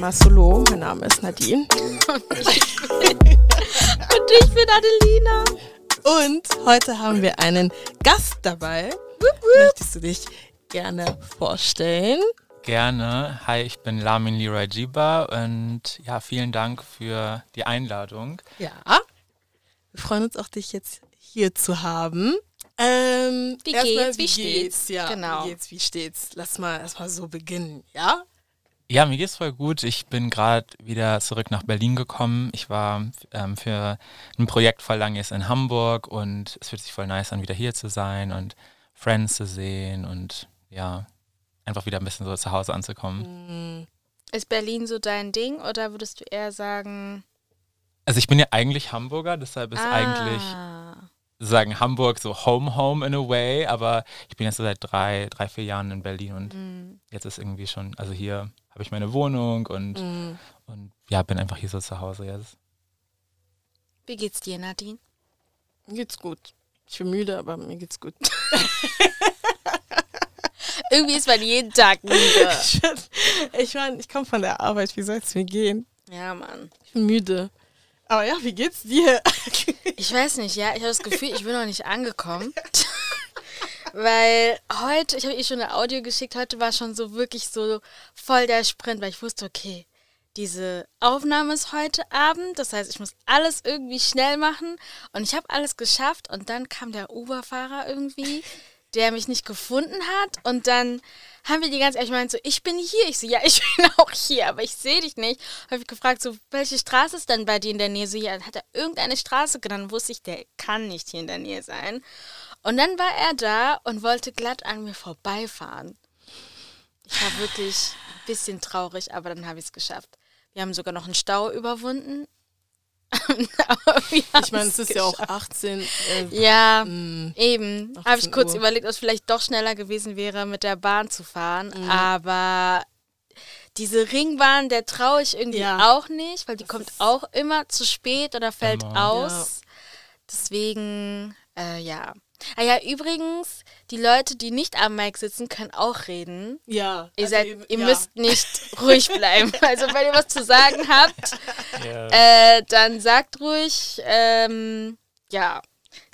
mal solo. Mein Name ist Nadine. Und ich bin Adelina. Und heute haben wir einen Gast dabei. Möchtest du dich gerne vorstellen? Gerne. Hi, ich bin Lamin Leroy Jiba und ja, vielen Dank für die Einladung. Ja. Wir freuen uns auch, dich jetzt hier zu haben. Ähm, Wie geht's? Wie steht's? Ja, Genau. wie geht's? Wie steht's? Lass mal erstmal so beginnen, ja? Ja, mir geht's voll gut. Ich bin gerade wieder zurück nach Berlin gekommen. Ich war ähm, für ein Projekt voll lang jetzt in Hamburg und es fühlt sich voll nice an, wieder hier zu sein und Friends zu sehen und ja, einfach wieder ein bisschen so zu Hause anzukommen. Ist Berlin so dein Ding oder würdest du eher sagen. Also ich bin ja eigentlich Hamburger, deshalb ist eigentlich sagen Hamburg so Home Home in a way, aber ich bin jetzt so seit drei, drei, vier Jahren in Berlin und mm. jetzt ist irgendwie schon, also hier habe ich meine Wohnung und, Mhm. und ja, bin einfach hier so zu Hause jetzt. Wie geht's dir, Nadine? Mir geht's gut. Ich bin müde, aber mir geht's gut. Irgendwie ist man jeden Tag müde. ich meine, ich komme von der Arbeit. Wie soll es mir gehen? Ja, Mann. Ich bin müde. Aber ja, wie geht's dir? Ich weiß nicht, ja. Ich habe das Gefühl, ich bin noch nicht angekommen. weil heute, ich habe ihr schon ein Audio geschickt, heute war schon so wirklich so voll der Sprint, weil ich wusste, okay, diese Aufnahme ist heute Abend, das heißt, ich muss alles irgendwie schnell machen und ich habe alles geschafft und dann kam der Uber-Fahrer irgendwie, der mich nicht gefunden hat und dann haben wir die ganze Zeit, ich meinte so, ich bin hier. Ich so, ja, ich bin auch hier, aber ich sehe dich nicht. Habe ich gefragt, so, welche Straße ist denn bei dir in der Nähe? So, ja, hat er irgendeine Straße genannt, wusste ich, der kann nicht hier in der Nähe sein. Und dann war er da und wollte glatt an mir vorbeifahren. Ich war wirklich ein bisschen traurig, aber dann habe ich es geschafft. Wir haben sogar noch einen Stau überwunden. Ich meine, es ist ja auch 18. Äh, Ja, mm, eben. 18 Habe ich kurz Uhr. überlegt, ob es vielleicht doch schneller gewesen wäre, mit der Bahn zu fahren. Mhm. Aber diese Ringbahn, der traue ich irgendwie Ja. auch nicht, weil die kommt auch immer zu spät oder fällt Immer. aus. Deswegen, äh, ja. Ah ja, übrigens, die Leute, die nicht am Mic sitzen, können auch reden. ja. Ihr, also seid, eben- ihr ja. müsst nicht ruhig bleiben. Also wenn ihr was zu sagen habt, Ja. äh, dann sagt ruhig, ähm, ja.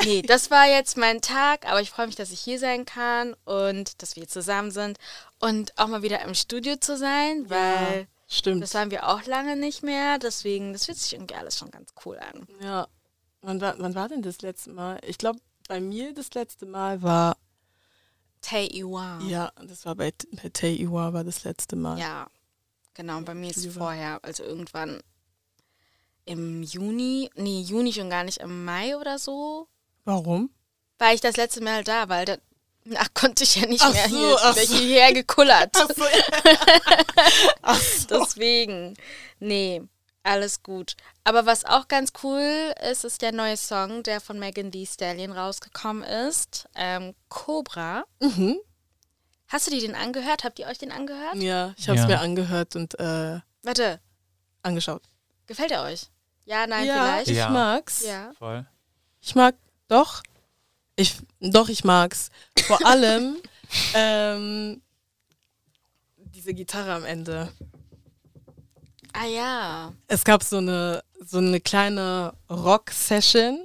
Nee, das war jetzt mein Tag, aber ich freue mich, dass ich hier sein kann und dass wir hier zusammen sind und auch mal wieder im Studio zu sein, weil Stimmt. das waren wir auch lange nicht mehr. Deswegen, das fühlt sich irgendwie alles schon ganz cool an. Ja. Wann war, wann war denn das letzte Mal? Ich glaube, bei mir das letzte Mal war, Iwa. ja, das war bei, bei Tay Iwa war das letzte Mal. Ja, genau. Bei mir ist es vorher, also irgendwann im Juni, nee, Juni schon gar nicht, im Mai oder so, Warum? war ich das letzte Mal da, weil da, ach, konnte ich ja nicht Ach mehr so, hier, ach so. hierher gekullert. Ach so, Ach so. Deswegen, nee, alles gut. Aber was auch ganz cool ist, ist der neue Song, der von Megan Thee Stallion rausgekommen ist, ähm, Cobra. Mhm. Hast du dir den angehört? Habt ihr euch den angehört? Ja, ich habe es Ja. mir angehört und äh, Warte, angeschaut. gefällt er euch? Ja, nein, ja, vielleicht? ich Ja. mag's. Ja. Voll. Ich mag, doch. Ich, doch, ich mag's. Vor allem ähm, diese Gitarre am Ende. Ah ja. Es gab so eine, so eine kleine Rock-Session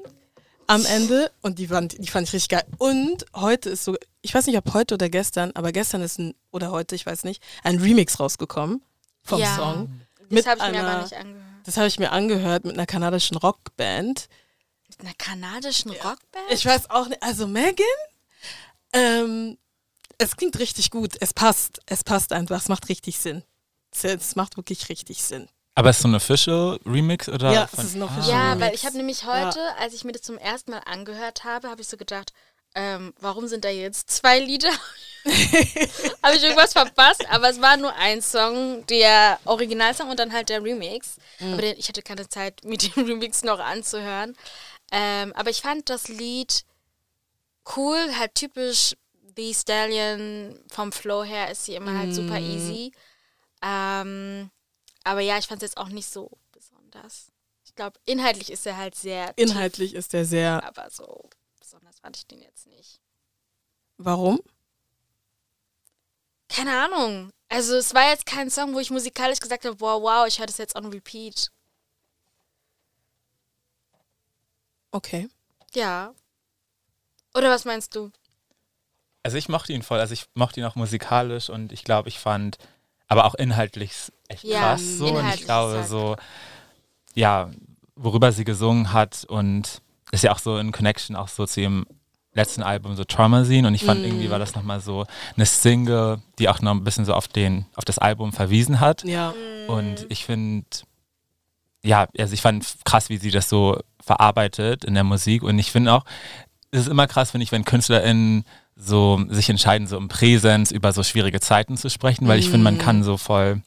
am Ende und die fand, die fand ich richtig geil. Und heute ist so, ich weiß nicht, ob heute oder gestern, aber gestern ist ein, oder heute, ich weiß nicht, ein Remix rausgekommen vom Ja. Song. Das habe ich mir aber einer- nicht angehört. Das habe ich mir angehört mit einer kanadischen Rockband. Mit einer kanadischen Rockband? Ich weiß auch nicht, also Megan, ähm, es klingt richtig gut. Es passt, es passt einfach, es macht richtig Sinn. Es- Es macht wirklich richtig Sinn. Aber ist so ein Official Remix oder? Ja, es ist ein Ah. Official Ja, Remix. weil ich habe nämlich heute, als ich mir das zum ersten Mal angehört habe, habe ich so gedacht, ähm, warum sind da jetzt zwei Lieder? habe ich irgendwas verpasst? Aber es war nur ein Song, der Originalsong und dann halt der Remix. Aber den, ich hatte keine Zeit, mir den Remix noch anzuhören. Ähm, aber ich fand das Lied cool, halt typisch The Stallion vom Flow her ist sie immer halt super easy. Ähm, aber ja, ich fand es jetzt auch nicht so besonders. Ich glaube, inhaltlich ist er halt sehr tief, Inhaltlich ist der sehr. aber so besonders fand ich den jetzt nicht. Warum? Keine Ahnung. Also es war jetzt kein Song, wo ich musikalisch gesagt habe, wow, wow, ich höre das jetzt on repeat. Okay. Ja. Oder was meinst du? Also ich mochte ihn voll, also ich mochte ihn auch musikalisch und ich glaube, ich fand, aber auch inhaltlich echt Ja, krass so. Und ich glaube, halt so, ja, worüber sie gesungen hat und ist ja auch so in Connection auch so zu ihrem letzten Album so Traumazine und ich fand irgendwie war das nochmal so eine Single, die auch noch ein bisschen so auf den, auf das Album verwiesen hat. Ja. Und ich finde, ja, also ich fand krass, wie sie das so verarbeitet in der Musik. Und ich finde auch, es ist immer krass, finde ich, wenn KünstlerInnen so sich entscheiden, so im Präsens über so schwierige Zeiten zu sprechen, weil ich finde, man kann so voll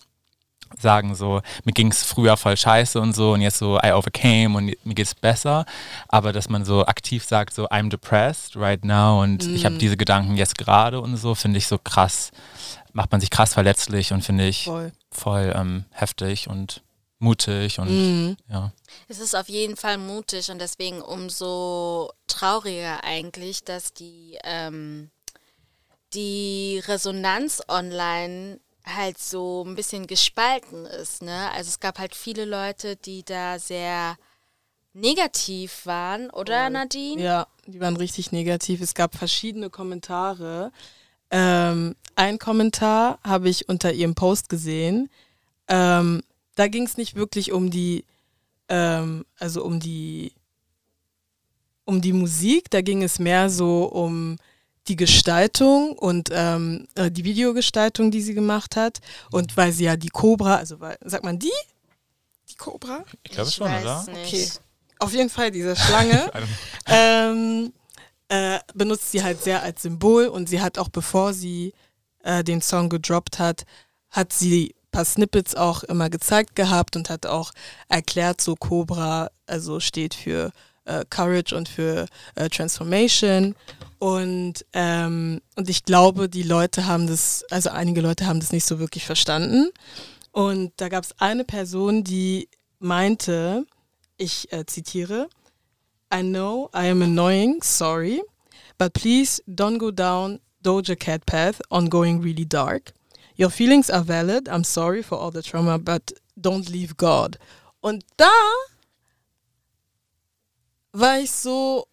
sagen, so, mir ging es früher voll scheiße und so und jetzt so, I overcame und mir geht's besser. Aber dass man so aktiv sagt, so, I'm depressed right now und ich habe diese Gedanken jetzt gerade und so, finde ich so krass, macht man sich krass verletzlich und finde ich Voll. voll ähm, heftig und mutig und Mhm. ja. Es ist auf jeden Fall mutig und deswegen umso trauriger eigentlich, dass die, ähm, die Resonanz online halt so ein bisschen gespalten ist. Ne? Also es gab halt viele Leute, die da sehr negativ waren, oder Nadine? Ja, die waren richtig negativ. Es gab verschiedene Kommentare. Ähm, ein Kommentar habe ich unter ihrem Post gesehen. Ähm, da ging es nicht wirklich um die, ähm, also um die, um die Musik. Da ging es mehr so um die Gestaltung und ähm, äh, die Videogestaltung, die sie gemacht hat. Und weil sie ja die Cobra, also weil, sagt man die? Die Cobra? Ich glaube schon, oder? Okay. Auf jeden Fall diese Schlange. ähm, äh, benutzt sie halt sehr als Symbol und sie hat auch bevor sie äh, den Song gedroppt hat, hat sie paar Snippets auch immer gezeigt gehabt und hat auch erklärt, so Cobra, also steht für äh, Courage und für äh, Transformation. Und, ähm, und ich glaube, die Leute haben das, also einige Leute haben das nicht so wirklich verstanden. Und da gab es eine Person, die meinte, ich äh, zitiere, I know I am annoying, sorry, but please don't go down Doja Cat path on going really dark. Your feelings are valid, I'm sorry for all the trauma, but don't leave God. Und da war ich so,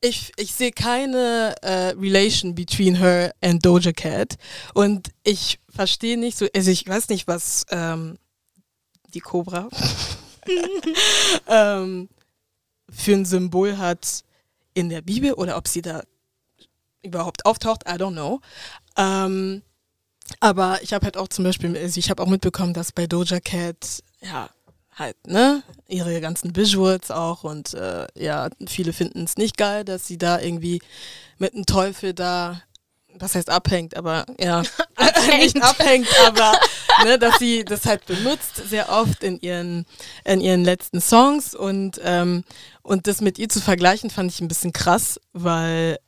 ich, ich sehe keine äh, Relation between her and Doja Cat. Und ich verstehe nicht so, also ich weiß nicht, was ähm, die Cobra ähm, für ein Symbol hat in der Bibel oder ob sie da überhaupt auftaucht, I don't know. Ähm, aber ich habe halt auch zum Beispiel, also ich habe auch mitbekommen, dass bei Doja Cat, ja, halt, ne, ihre ganzen Visuals auch und äh, ja, viele finden es nicht geil, dass sie da irgendwie mit einem Teufel da, was heißt abhängt, aber ja, nicht abhängt, aber ne, dass sie das halt benutzt sehr oft in ihren in ihren letzten Songs und ähm, und das mit ihr zu vergleichen fand ich ein bisschen krass, weil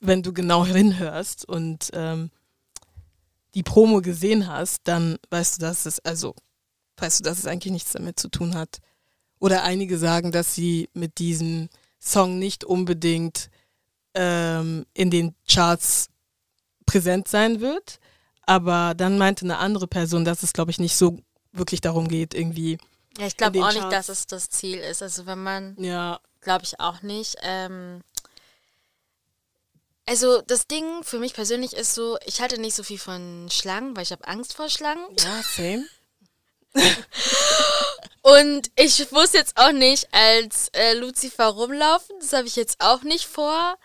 wenn du genau hinhörst und ähm, die Promo gesehen hast, dann weißt du, dass es also weißt du, dass es eigentlich nichts damit zu tun hat. Oder einige sagen, dass sie mit diesem Song nicht unbedingt ähm, in den Charts präsent sein wird. Aber dann meinte eine andere Person, dass es, glaube ich, nicht so wirklich darum geht, irgendwie. Ja, ich glaube auch nicht, Charts. dass es das Ziel ist. Also wenn man Ja, Glaube ich auch nicht. Ähm, also das Ding für mich persönlich ist so, ich halte nicht so viel von Schlangen, weil ich habe Angst vor Schlangen. ja, same. Und ich muss jetzt auch nicht als äh, Lucifer rumlaufen. Das habe ich jetzt auch nicht vor.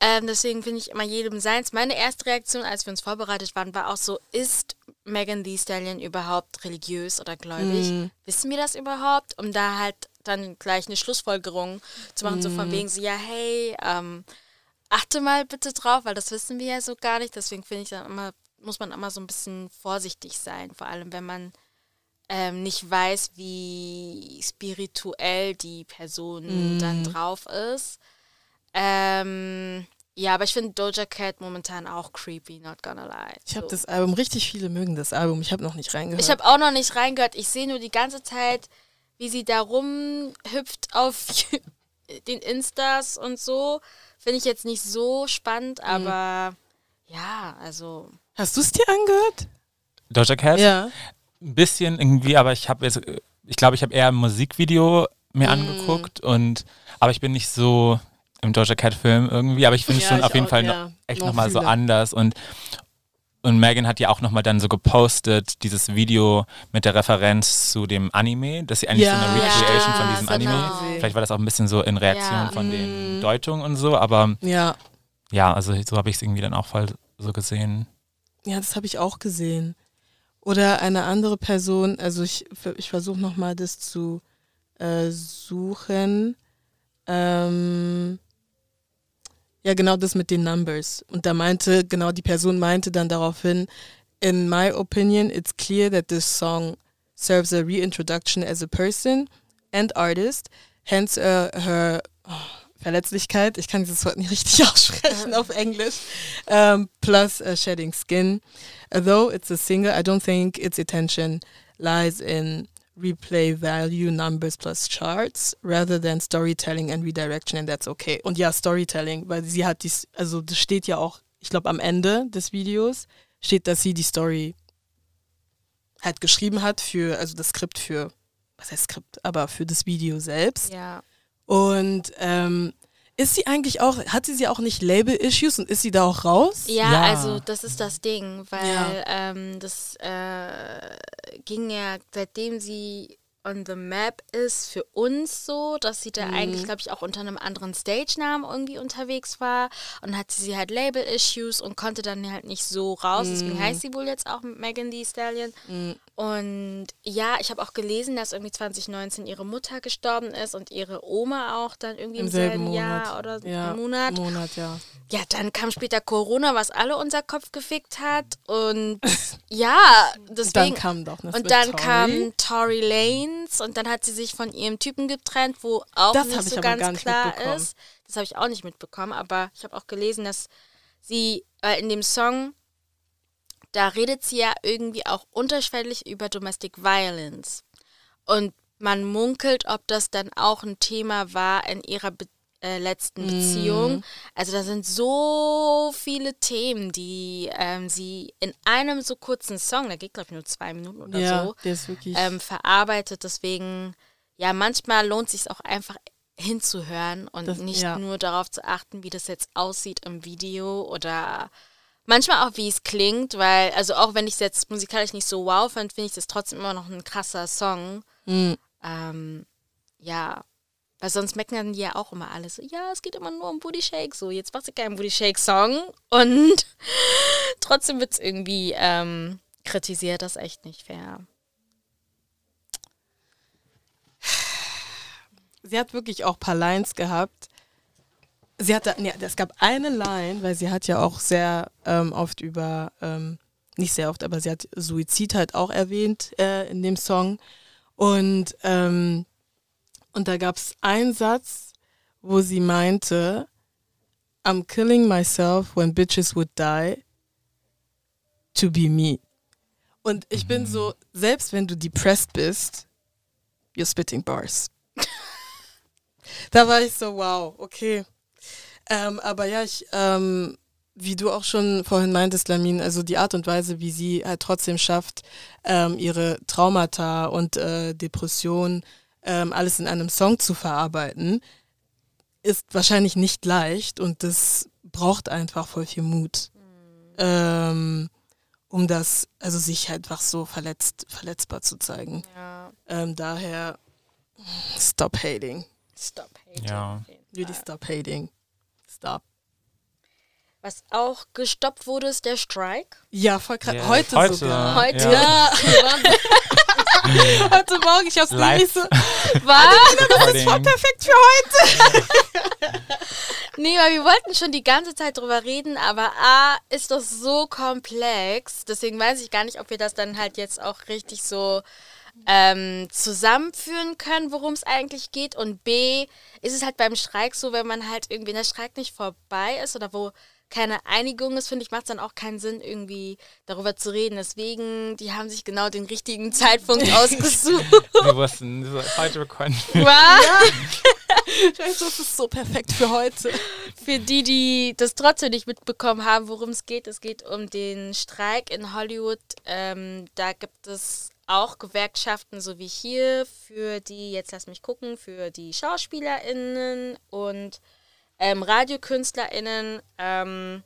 Ähm, deswegen finde ich immer jedem seins. Meine erste Reaktion, als wir uns vorbereitet waren, war auch so, ist Megan Thee Stallion überhaupt religiös oder gläubig? Wissen wir das überhaupt? Um da halt dann gleich eine Schlussfolgerung zu machen, so von wegen so, ja, hey, ähm, achte mal bitte drauf, weil das wissen wir ja so gar nicht. Deswegen finde ich dann immer, muss man immer so ein bisschen vorsichtig sein, vor allem wenn man ähm, nicht weiß, wie spirituell die Person dann drauf ist. Ähm, ja, aber ich finde Doja Cat momentan auch creepy, not gonna lie. Ich habe So. das Album, richtig viele mögen das Album. Ich habe noch nicht reingehört. Ich habe auch noch nicht reingehört. Ich sehe nur die ganze Zeit, wie sie da rumhüpft auf den Instas und so. Finde ich jetzt nicht so spannend, aber ja, also. Hast du es dir angehört? Doja Cat? Ja. Ein bisschen irgendwie, aber ich habe jetzt, ich glaube, ich habe eher ein Musikvideo mir Mm. angeguckt und, aber ich bin nicht so im Doja Cat Film irgendwie, aber ich finde es Ja, schon auf jeden auch, Fall ja. noch, echt Noch nochmal so anders und und Megan hat ja auch nochmal dann so gepostet, dieses Video mit der Referenz zu dem Anime, dass sie eigentlich so eine Ja, Recreation von diesem genau. Anime. Vielleicht war das auch ein bisschen so in Reaktion Ja. von Mm. den Deutungen und so, aber Ja. ja, also so habe ich es irgendwie dann auch voll so gesehen. Ja, das habe ich auch gesehen. Oder eine andere Person, also ich, ich versuche nochmal das zu äh, suchen. Ähm, ja, genau das mit den Numbers. Und da meinte, genau die Person meinte dann daraufhin, in my opinion, it's clear that this song serves a reintroduction as a person and artist, hence uh, her oh, Verletzlichkeit, ich kann dieses Wort nicht richtig aussprechen auf Englisch, um, plus uh, shedding skin. Although it's a single, I don't think its attention lies in replay value numbers plus charts rather than storytelling and redirection and that's okay. Und ja, Storytelling, weil sie hat dies, also das steht ja auch, ich glaube am Ende des Videos steht, dass sie die Story halt geschrieben hat für, also das Skript für, was heißt Skript, aber für das Video selbst. Ja. Und ähm, ist sie eigentlich auch, hat sie sie auch nicht Label-Issues und ist sie da auch raus? Ja, Ja. also das ist das Ding, weil Ja. ähm, das äh, ging ja, seitdem sie on the map ist für uns so, dass sie da Mhm. eigentlich, glaube ich, auch unter einem anderen Stage-Namen irgendwie unterwegs war und hatte sie halt Label-Issues und konnte dann halt nicht so raus. Deswegen Mhm. heißt sie wohl jetzt auch Megan Thee Stallion. Mhm. Und ja, ich habe auch gelesen, dass irgendwie 2019 ihre Mutter gestorben ist und ihre Oma auch dann irgendwie im, Im selben selben Jahr oder Ja, Monat. Monat, ja. Ja, dann kam später Corona, was alle unser Kopf gefickt hat. Und ja, Dann deswegen. kam doch und dann Tory. kam Tory Lanes und dann hat sie sich von ihrem Typen getrennt, wo auch Das nicht so ganz nicht klar ist. Das habe ich auch nicht mitbekommen, aber ich habe auch gelesen, dass sie äh, in dem Song, da redet sie ja irgendwie auch unterschwellig über Domestic Violence. Und man munkelt, ob das dann auch ein Thema war in ihrer Be äh, letzten Beziehung. Also da sind so viele Themen, die ähm, sie in einem so kurzen Song, der geht glaube ich nur zwei Minuten oder ja, so, der ist wirklich. ähm, verarbeitet. Deswegen, ja, manchmal lohnt es sich auch einfach hinzuhören und Das- nicht ja. nur darauf zu achten, wie das jetzt aussieht im Video oder manchmal auch, wie es klingt, weil, also auch wenn ich es jetzt musikalisch nicht so wow fand, finde ich das trotzdem immer noch ein krasser Song. Mhm. Ähm, ja, weil sonst meckern die ja auch immer alle so, ja, es geht immer nur um Booty Shake, so, jetzt machst du keinen Booty Shake Song und trotzdem wird es irgendwie ähm, kritisiert, das ist echt nicht fair. Sie hat wirklich auch ein paar Lines gehabt. Sie hatte, nee, es gab eine Line, weil sie hat ja auch sehr ähm, oft über, ähm, nicht sehr oft, aber sie hat Suizid halt auch erwähnt äh, in dem Song. Und, ähm, und da gab es einen Satz, wo sie meinte, I'm killing myself when bitches would die to be me. Und ich bin so, selbst wenn du depressed bist, you're spitting bars. da war ich so, wow, okay. Ähm, aber ja, ich, ähm, wie du auch schon vorhin meintest, Lamin, also die Art und Weise, wie sie halt trotzdem schafft, ähm, ihre Traumata und äh, Depressionen ähm, alles in einem Song zu verarbeiten, ist wahrscheinlich nicht leicht und das braucht einfach voll viel Mut, ähm, um das, also sich halt einfach so verletzt, verletzbar zu zeigen. Ja, Ähm, daher, stop hating. stop hating. Ja. Really stop hating. Stop. Was auch gestoppt wurde, ist der Strike. Ja, voll krass. Ja, heute, heute. sogar. Heute. Ja. heute Morgen, ich hab's Live. nämlich so Was? Recording. perfekt für heute. Nee, weil wir wollten schon die ganze Zeit drüber reden, aber A, ist das so komplex. Deswegen weiß ich gar nicht, ob wir das dann halt jetzt auch richtig so ähm, zusammenführen können, worum es eigentlich geht. Und B, ist es halt beim Streik so, wenn man halt irgendwie, wenn der Streik nicht vorbei ist oder wo keine Einigung ist, finde ich, macht es dann auch keinen Sinn, irgendwie darüber zu reden. Deswegen, die haben sich genau den richtigen Zeitpunkt ausgesucht. Wir wussten, heute wir. Was? Das ist so perfekt für heute. Für die, die das trotzdem nicht mitbekommen haben, worum es geht, es geht um den Streik in Hollywood. Ähm, da gibt es auch Gewerkschaften, so wie hier, für die, jetzt lass mich gucken, für die SchauspielerInnen und ähm, RadiokünstlerInnen ähm,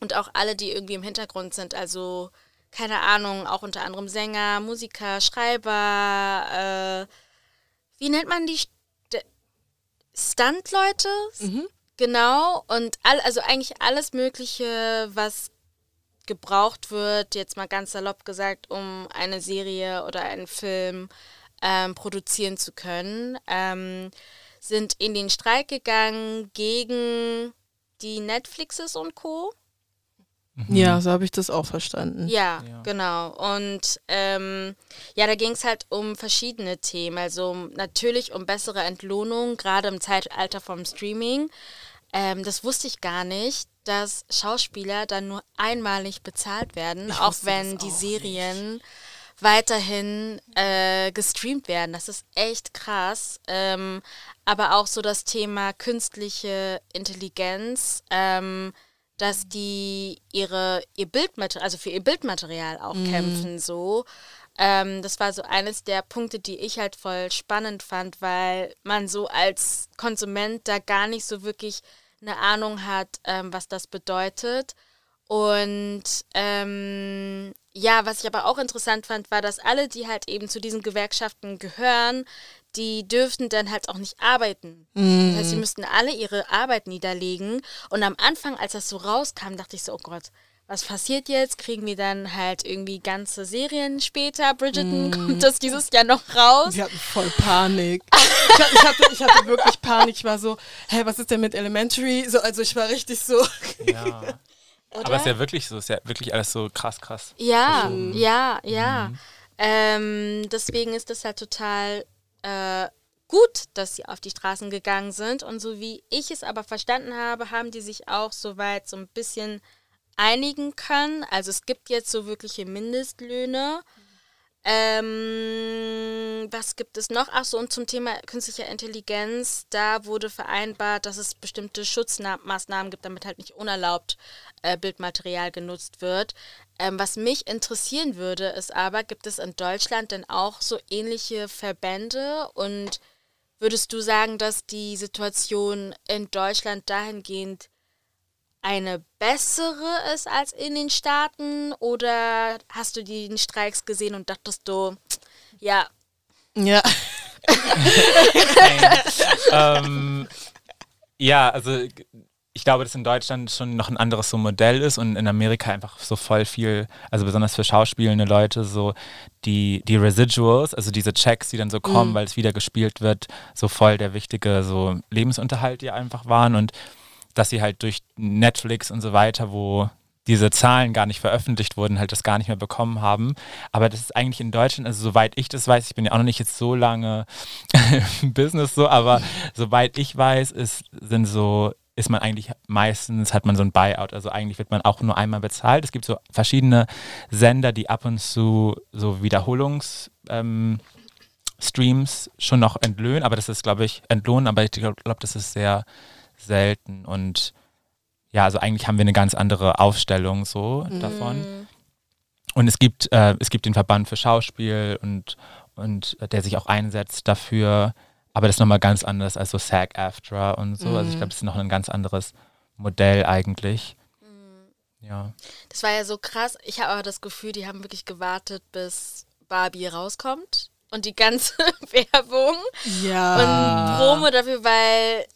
und auch alle, die irgendwie im Hintergrund sind. Also, keine Ahnung, auch unter anderem Sänger, Musiker, Schreiber, äh, wie nennt man die? Stunt-Leute? Mhm. Genau. Und all, also eigentlich alles Mögliche, was gebraucht wird, jetzt mal ganz salopp gesagt, um eine Serie oder einen Film ähm, produzieren zu können, ähm, sind in den Streik gegangen gegen die Netflixes und Co. Mhm. Ja, so habe ich das auch verstanden. Ja, ja. genau. Und ähm, ja, da ging es halt um verschiedene Themen. Also natürlich um bessere Entlohnung, gerade im Zeitalter vom Streaming. Ähm, das wusste ich gar nicht, dass Schauspieler dann nur einmalig bezahlt werden, auch wenn die Serien nicht. weiterhin äh, gestreamt werden. Das ist echt krass. Ähm, aber auch so das Thema künstliche Intelligenz. Ähm, dass die ihre ihr Bildmaterial, also für ihr Bildmaterial auch mhm. kämpfen so. Ähm, das war so eines der Punkte, die ich halt voll spannend fand, weil man so als Konsument da gar nicht so wirklich eine Ahnung hat, ähm, was das bedeutet. Und ähm, ja, was ich aber auch interessant fand, war, dass alle, die halt eben zu diesen Gewerkschaften gehören, die dürften dann halt auch nicht arbeiten. Mm. Das heißt, sie mhm. müssten alle ihre Arbeit niederlegen. Und am Anfang, als das so rauskam, dachte ich so, oh Gott, was passiert jetzt? Kriegen wir dann halt irgendwie ganze Serien später? Bridgerton, mm. kommt das dieses Jahr noch raus? Sie hatten voll Panik. ich, hatte, ich hatte wirklich Panik. Ich war so, hä, was ist denn mit Elementary? So, also ich war richtig so. Ja. Aber es ist ja wirklich so, es ist ja wirklich alles so krass, krass. Ja, also, ja, ja. Mhm. Ähm, deswegen ist das halt total äh, gut, dass sie auf die Straßen gegangen sind. Und so wie ich es aber verstanden habe, haben die sich auch soweit so ein bisschen einigen können. Also es gibt jetzt so wirkliche Mindestlöhne. Ähm, was gibt es noch? Ach so, und zum Thema künstlicher Intelligenz, da wurde vereinbart, dass es bestimmte Schutzmaßnahmen gibt, damit halt nicht unerlaubt äh, Bildmaterial genutzt wird. Ähm, was mich interessieren würde, ist aber, gibt es in Deutschland denn auch so ähnliche Verbände und würdest du sagen, dass die Situation in Deutschland dahingehend eine bessere ist als in den Staaten oder hast du die Streiks gesehen und dachtest du, ja. Ja. ähm, ja, also ich glaube, dass in Deutschland schon noch ein anderes so Modell ist und in Amerika einfach so voll viel, also besonders für schauspielende Leute, so die, die Residuals, also diese Checks, die dann so kommen, mhm. weil es wieder gespielt wird, so voll der wichtige so Lebensunterhalt, die einfach waren und dass sie halt durch Netflix und so weiter, wo diese Zahlen gar nicht veröffentlicht wurden, halt das gar nicht mehr bekommen haben. Aber das ist eigentlich in Deutschland, also soweit ich das weiß, ich bin ja auch noch nicht jetzt so lange im Business so, aber soweit ich weiß, ist, sind so ist man eigentlich meistens, hat man so ein Buyout. Also eigentlich wird man auch nur einmal bezahlt. Es gibt so verschiedene Sender, die ab und zu so Wiederholungsstreams ähm, schon noch entlöhnen, aber das ist, glaube ich, entlohnen, aber ich glaube, glaub, das ist sehr selten und ja, also eigentlich haben wir eine ganz andere Aufstellung so mm. davon. Und es gibt, äh, es gibt den Verband für Schauspiel und, und äh, der sich auch einsetzt dafür, aber das ist nochmal ganz anders als so SAG-AFTRA und so. Mhm. Also ich glaube, das ist noch ein ganz anderes Modell eigentlich. Mhm. Ja. Das war ja so krass. Ich habe aber das Gefühl, die haben wirklich gewartet, bis Barbie rauskommt und die ganze Werbung ja. und Promo dafür, weil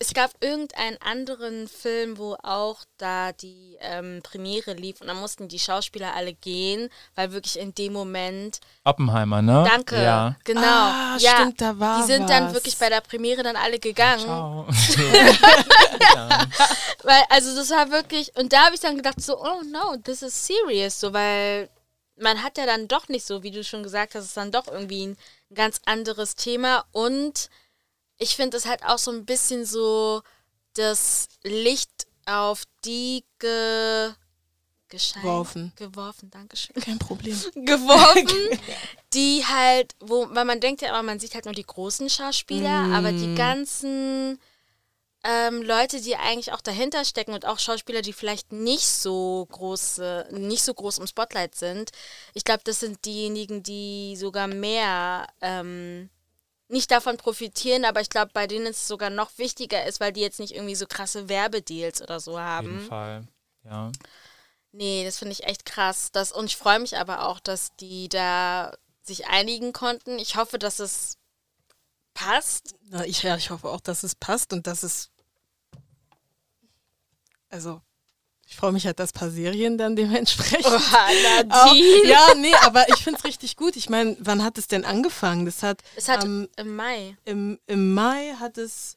es gab irgendeinen anderen Film, wo auch da die ähm, Premiere lief und dann mussten die Schauspieler alle gehen, weil wirklich in dem Moment. Oppenheimer, ne? Danke. Ja. Genau. Ah, ja, stimmt, da war Die sind was. dann wirklich bei der Premiere dann alle gegangen. Ciao. weil, also das war wirklich, und da habe ich dann gedacht, so, oh no, this is serious, so, weil man hat ja dann doch nicht so, wie du schon gesagt hast, ist dann doch irgendwie ein ganz anderes Thema und ich finde es halt auch so ein bisschen so das Licht auf die ge geschein, Geworfen. geworfen, Dankeschön, Kein Problem. geworfen, die halt, wo, weil man denkt ja immer, man sieht halt nur die großen Schauspieler, aber Mm. die ganzen ähm, Leute, die eigentlich auch dahinter stecken und auch Schauspieler, die vielleicht nicht so große, nicht so groß im Spotlight sind, ich glaube, das sind diejenigen, die sogar mehr ähm, nicht davon profitieren, aber ich glaube, bei denen es sogar noch wichtiger ist, weil die jetzt nicht irgendwie so krasse Werbedeals oder so Auf jeden haben. Fall. Ja. Nee, das finde ich echt krass. Das, und ich freue mich aber auch, dass die da sich einigen konnten. Ich hoffe, dass es passt. Na, ich, ja, ich hoffe auch, dass es passt und dass es. Also, ich freue mich halt, dass ein paar Serien dann dementsprechend. Oha, Auch, Nadine. ja, nee, aber ich finde es richtig gut. Ich meine, wann hat es denn angefangen? Das hat, Es hat ähm, im Mai. im, im Mai hat es,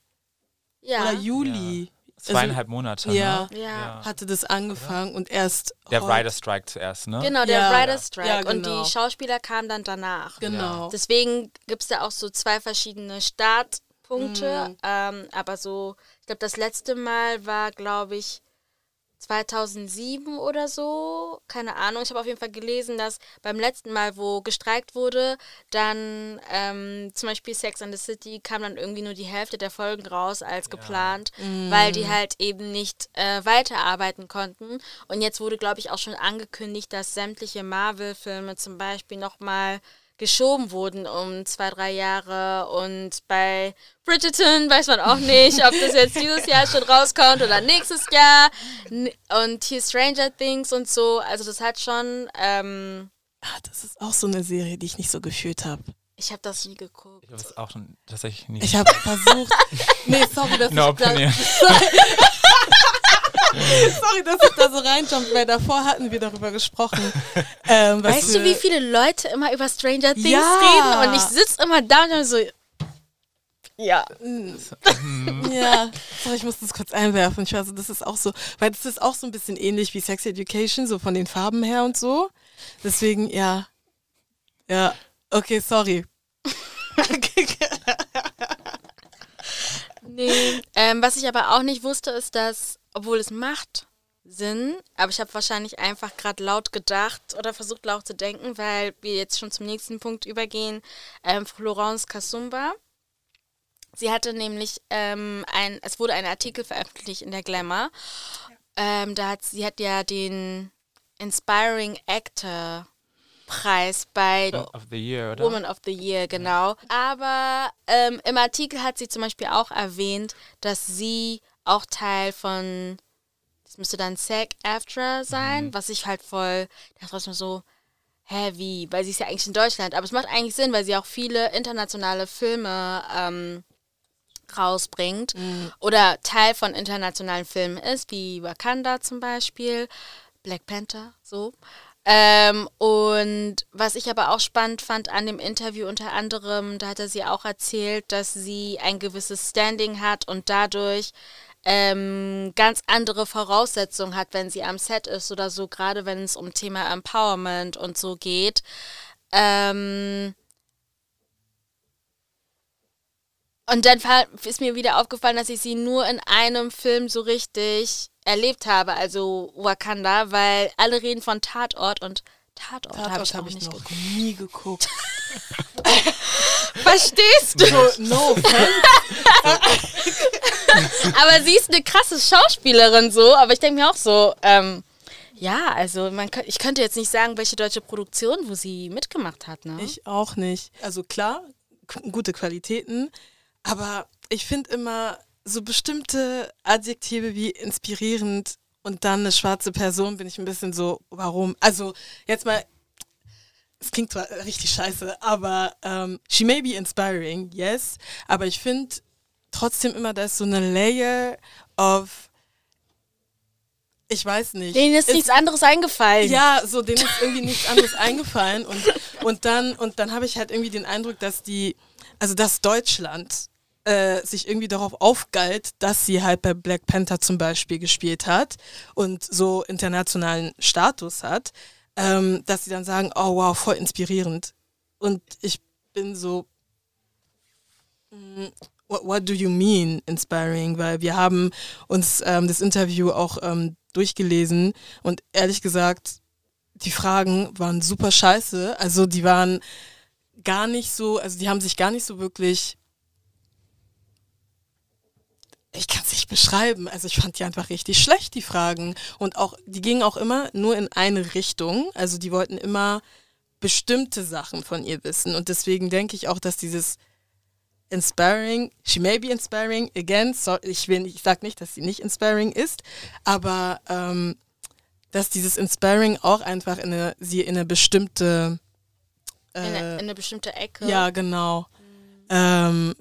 Ja. oder Juli, Zweieinhalb Monate. ja. Ne? Ja. hatte das angefangen und erst. Der Writer Strike zuerst, ne? Genau, der Ja. Writer's Strike. Ja, Und genau. die Schauspieler kamen dann danach. Genau. Deswegen gibt es da auch so zwei verschiedene Startpunkte. Mhm. Ähm, aber so, ich glaube, das letzte Mal war, glaube ich, 2007 oder so. Keine Ahnung. Ich habe auf jeden Fall gelesen, dass beim letzten Mal, wo gestreikt wurde, dann ähm, zum Beispiel Sex and the City kam dann irgendwie nur die Hälfte der Folgen raus als geplant, weil die halt eben nicht äh, weiterarbeiten konnten. Und jetzt wurde, glaube ich, auch schon angekündigt, dass sämtliche Marvel-Filme zum Beispiel nochmal geschoben wurden um zwei, drei Jahre. Und bei Bridgerton weiß man auch nicht, ob das jetzt dieses Jahr schon rauskommt oder nächstes Jahr. Und hier Stranger Things und so. Also das hat schon, ähm, Ah, das ist auch so eine Serie, die ich nicht so gefühlt habe. ich habe das nie geguckt. Ich habe es auch schon tatsächlich nicht. Ich habe versucht. Nee, sorry, dass no ich da, opinion. sorry, dass ich da so reinjump, weil davor hatten wir darüber gesprochen. Ähm, was Weißt du, wie viele Leute immer über Stranger Things Ja. reden? Und ich sitze immer da und so, ja. Ja, sorry, ich muss das kurz einwerfen. Ich weiß, das ist auch so, weil das ist auch so ein bisschen ähnlich wie Sex Education, so von den Farben her und so. Deswegen, ja. Ja, okay, sorry. Nee. Ähm, was ich aber auch nicht wusste, ist, dass, obwohl es macht Sinn, aber ich habe wahrscheinlich einfach gerade laut gedacht oder versucht laut zu denken, weil wir jetzt schon zum nächsten Punkt übergehen. Ähm, Florence Kasumba. Sie hatte nämlich ähm, ein, es wurde ein Artikel veröffentlicht in der Glamour. Ähm, da hat sie hat ja den Inspiring Actor Preis bei of the Year, oder? Woman of the Year, genau. Aber ähm, im Artikel hat sie zum Beispiel auch erwähnt, dass sie auch Teil von, das müsste dann SAG-AFTRA sein, was ich halt voll, das war mir so, hä, wie? Weil sie ist ja eigentlich in Deutschland. Aber es macht eigentlich Sinn, weil sie auch viele internationale Filme ähm, rausbringt oder Teil von internationalen Filmen ist, wie Wakanda zum Beispiel, Black Panther, so. Ähm, und was ich aber auch spannend fand an dem Interview unter anderem, da hatte sie auch erzählt, dass sie ein gewisses Standing hat und dadurch ähm, ganz andere Voraussetzungen hat, wenn sie am Set ist oder so, gerade wenn es um Thema Empowerment und so geht. Ähm, und dann ist mir wieder aufgefallen, dass ich sie nur in einem Film so richtig erlebt habe, also Wakanda, weil alle reden von Tatort und Tatort, habe Tatort ich, habe ich nicht noch geguckt. nie geguckt. Verstehst du? No offense. aber sie ist eine krasse Schauspielerin so, aber ich denke mir auch so, ähm, ja, also man ich könnte jetzt nicht sagen, welche deutsche Produktion, wo sie mitgemacht hat, ne? Ich auch nicht. Also klar, gute Qualitäten, aber ich finde immer so bestimmte Adjektive wie inspirierend und dann eine schwarze Person bin ich ein bisschen so, warum? Also jetzt mal, es klingt zwar richtig scheiße, aber ähm, she may be inspiring, yes, aber ich finde trotzdem immer, da ist so eine Layer of, ich weiß nicht. Denen ist Es- nichts anderes eingefallen. ja, so denen ist irgendwie nichts anderes eingefallen und, und dann, und dann habe ich halt irgendwie den Eindruck, dass die, also dass Deutschland äh, sich irgendwie darauf aufgalt, dass sie halt bei Black Panther zum Beispiel gespielt hat und so internationalen Status hat, ähm, dass sie dann sagen, oh wow, voll inspirierend. Und ich bin so, mm, what, what do you mean inspiring? Weil wir haben uns ähm, das Interview auch ähm, durchgelesen und ehrlich gesagt, die Fragen waren super scheiße. Also die waren gar nicht so, also die haben sich gar nicht so wirklich ich kann es nicht beschreiben. Also ich fand die einfach richtig schlecht, die Fragen. Und auch, die gingen auch immer nur in eine Richtung. Also die wollten immer bestimmte Sachen von ihr wissen. Und deswegen denke ich auch, dass dieses inspiring, she may be inspiring, again, so, ich, will, ich sage nicht, dass sie nicht inspiring ist, aber ähm, dass dieses inspiring auch einfach in eine, sie in eine bestimmte äh, in, eine, in, eine, bestimmte Ecke. Ja, genau. Mhm. Ähm,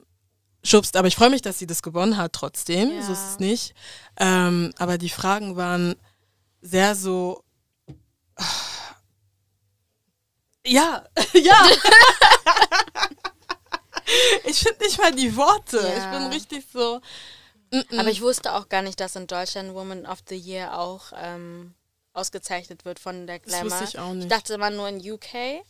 schubst. Aber ich freue mich, dass sie das gewonnen hat trotzdem. Ja. So ist es nicht. Ähm, aber die Fragen waren sehr so. Ja, ja. ich finde nicht mal die Worte. Ja. Ich bin richtig so. Mm -mm. Aber ich wusste auch gar nicht, dass in Deutschland Woman of the Year auch ähm, ausgezeichnet wird von der Glamour. Das wusste ich auch nicht. Ich dachte immer nur in UK.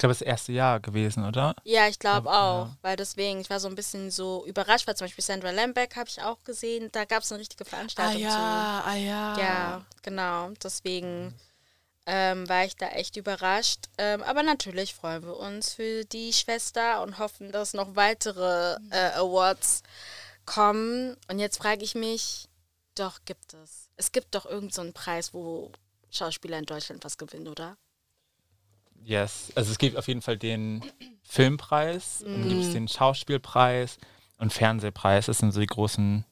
Ich glaube, das erste Jahr gewesen, oder? Ja, ich glaube auch. Ja. Weil deswegen, ich war so ein bisschen so überrascht, weil zum Beispiel Sandra Lambeck habe ich auch gesehen. Da gab es eine richtige Veranstaltung ah, ja, zu. Ah ja, Ja, genau. Deswegen ähm, war ich da echt überrascht. Ähm, aber natürlich freuen wir uns für die Schwester und hoffen, dass noch weitere äh, Awards kommen. Und jetzt frage ich mich, doch gibt es. Es gibt doch irgendeinen so Preis, wo Schauspieler in Deutschland was gewinnen, oder? Yes, also es gibt auf jeden Fall den Filmpreis, dann gibt es den Schauspielpreis und Fernsehpreis. Das sind so die großen.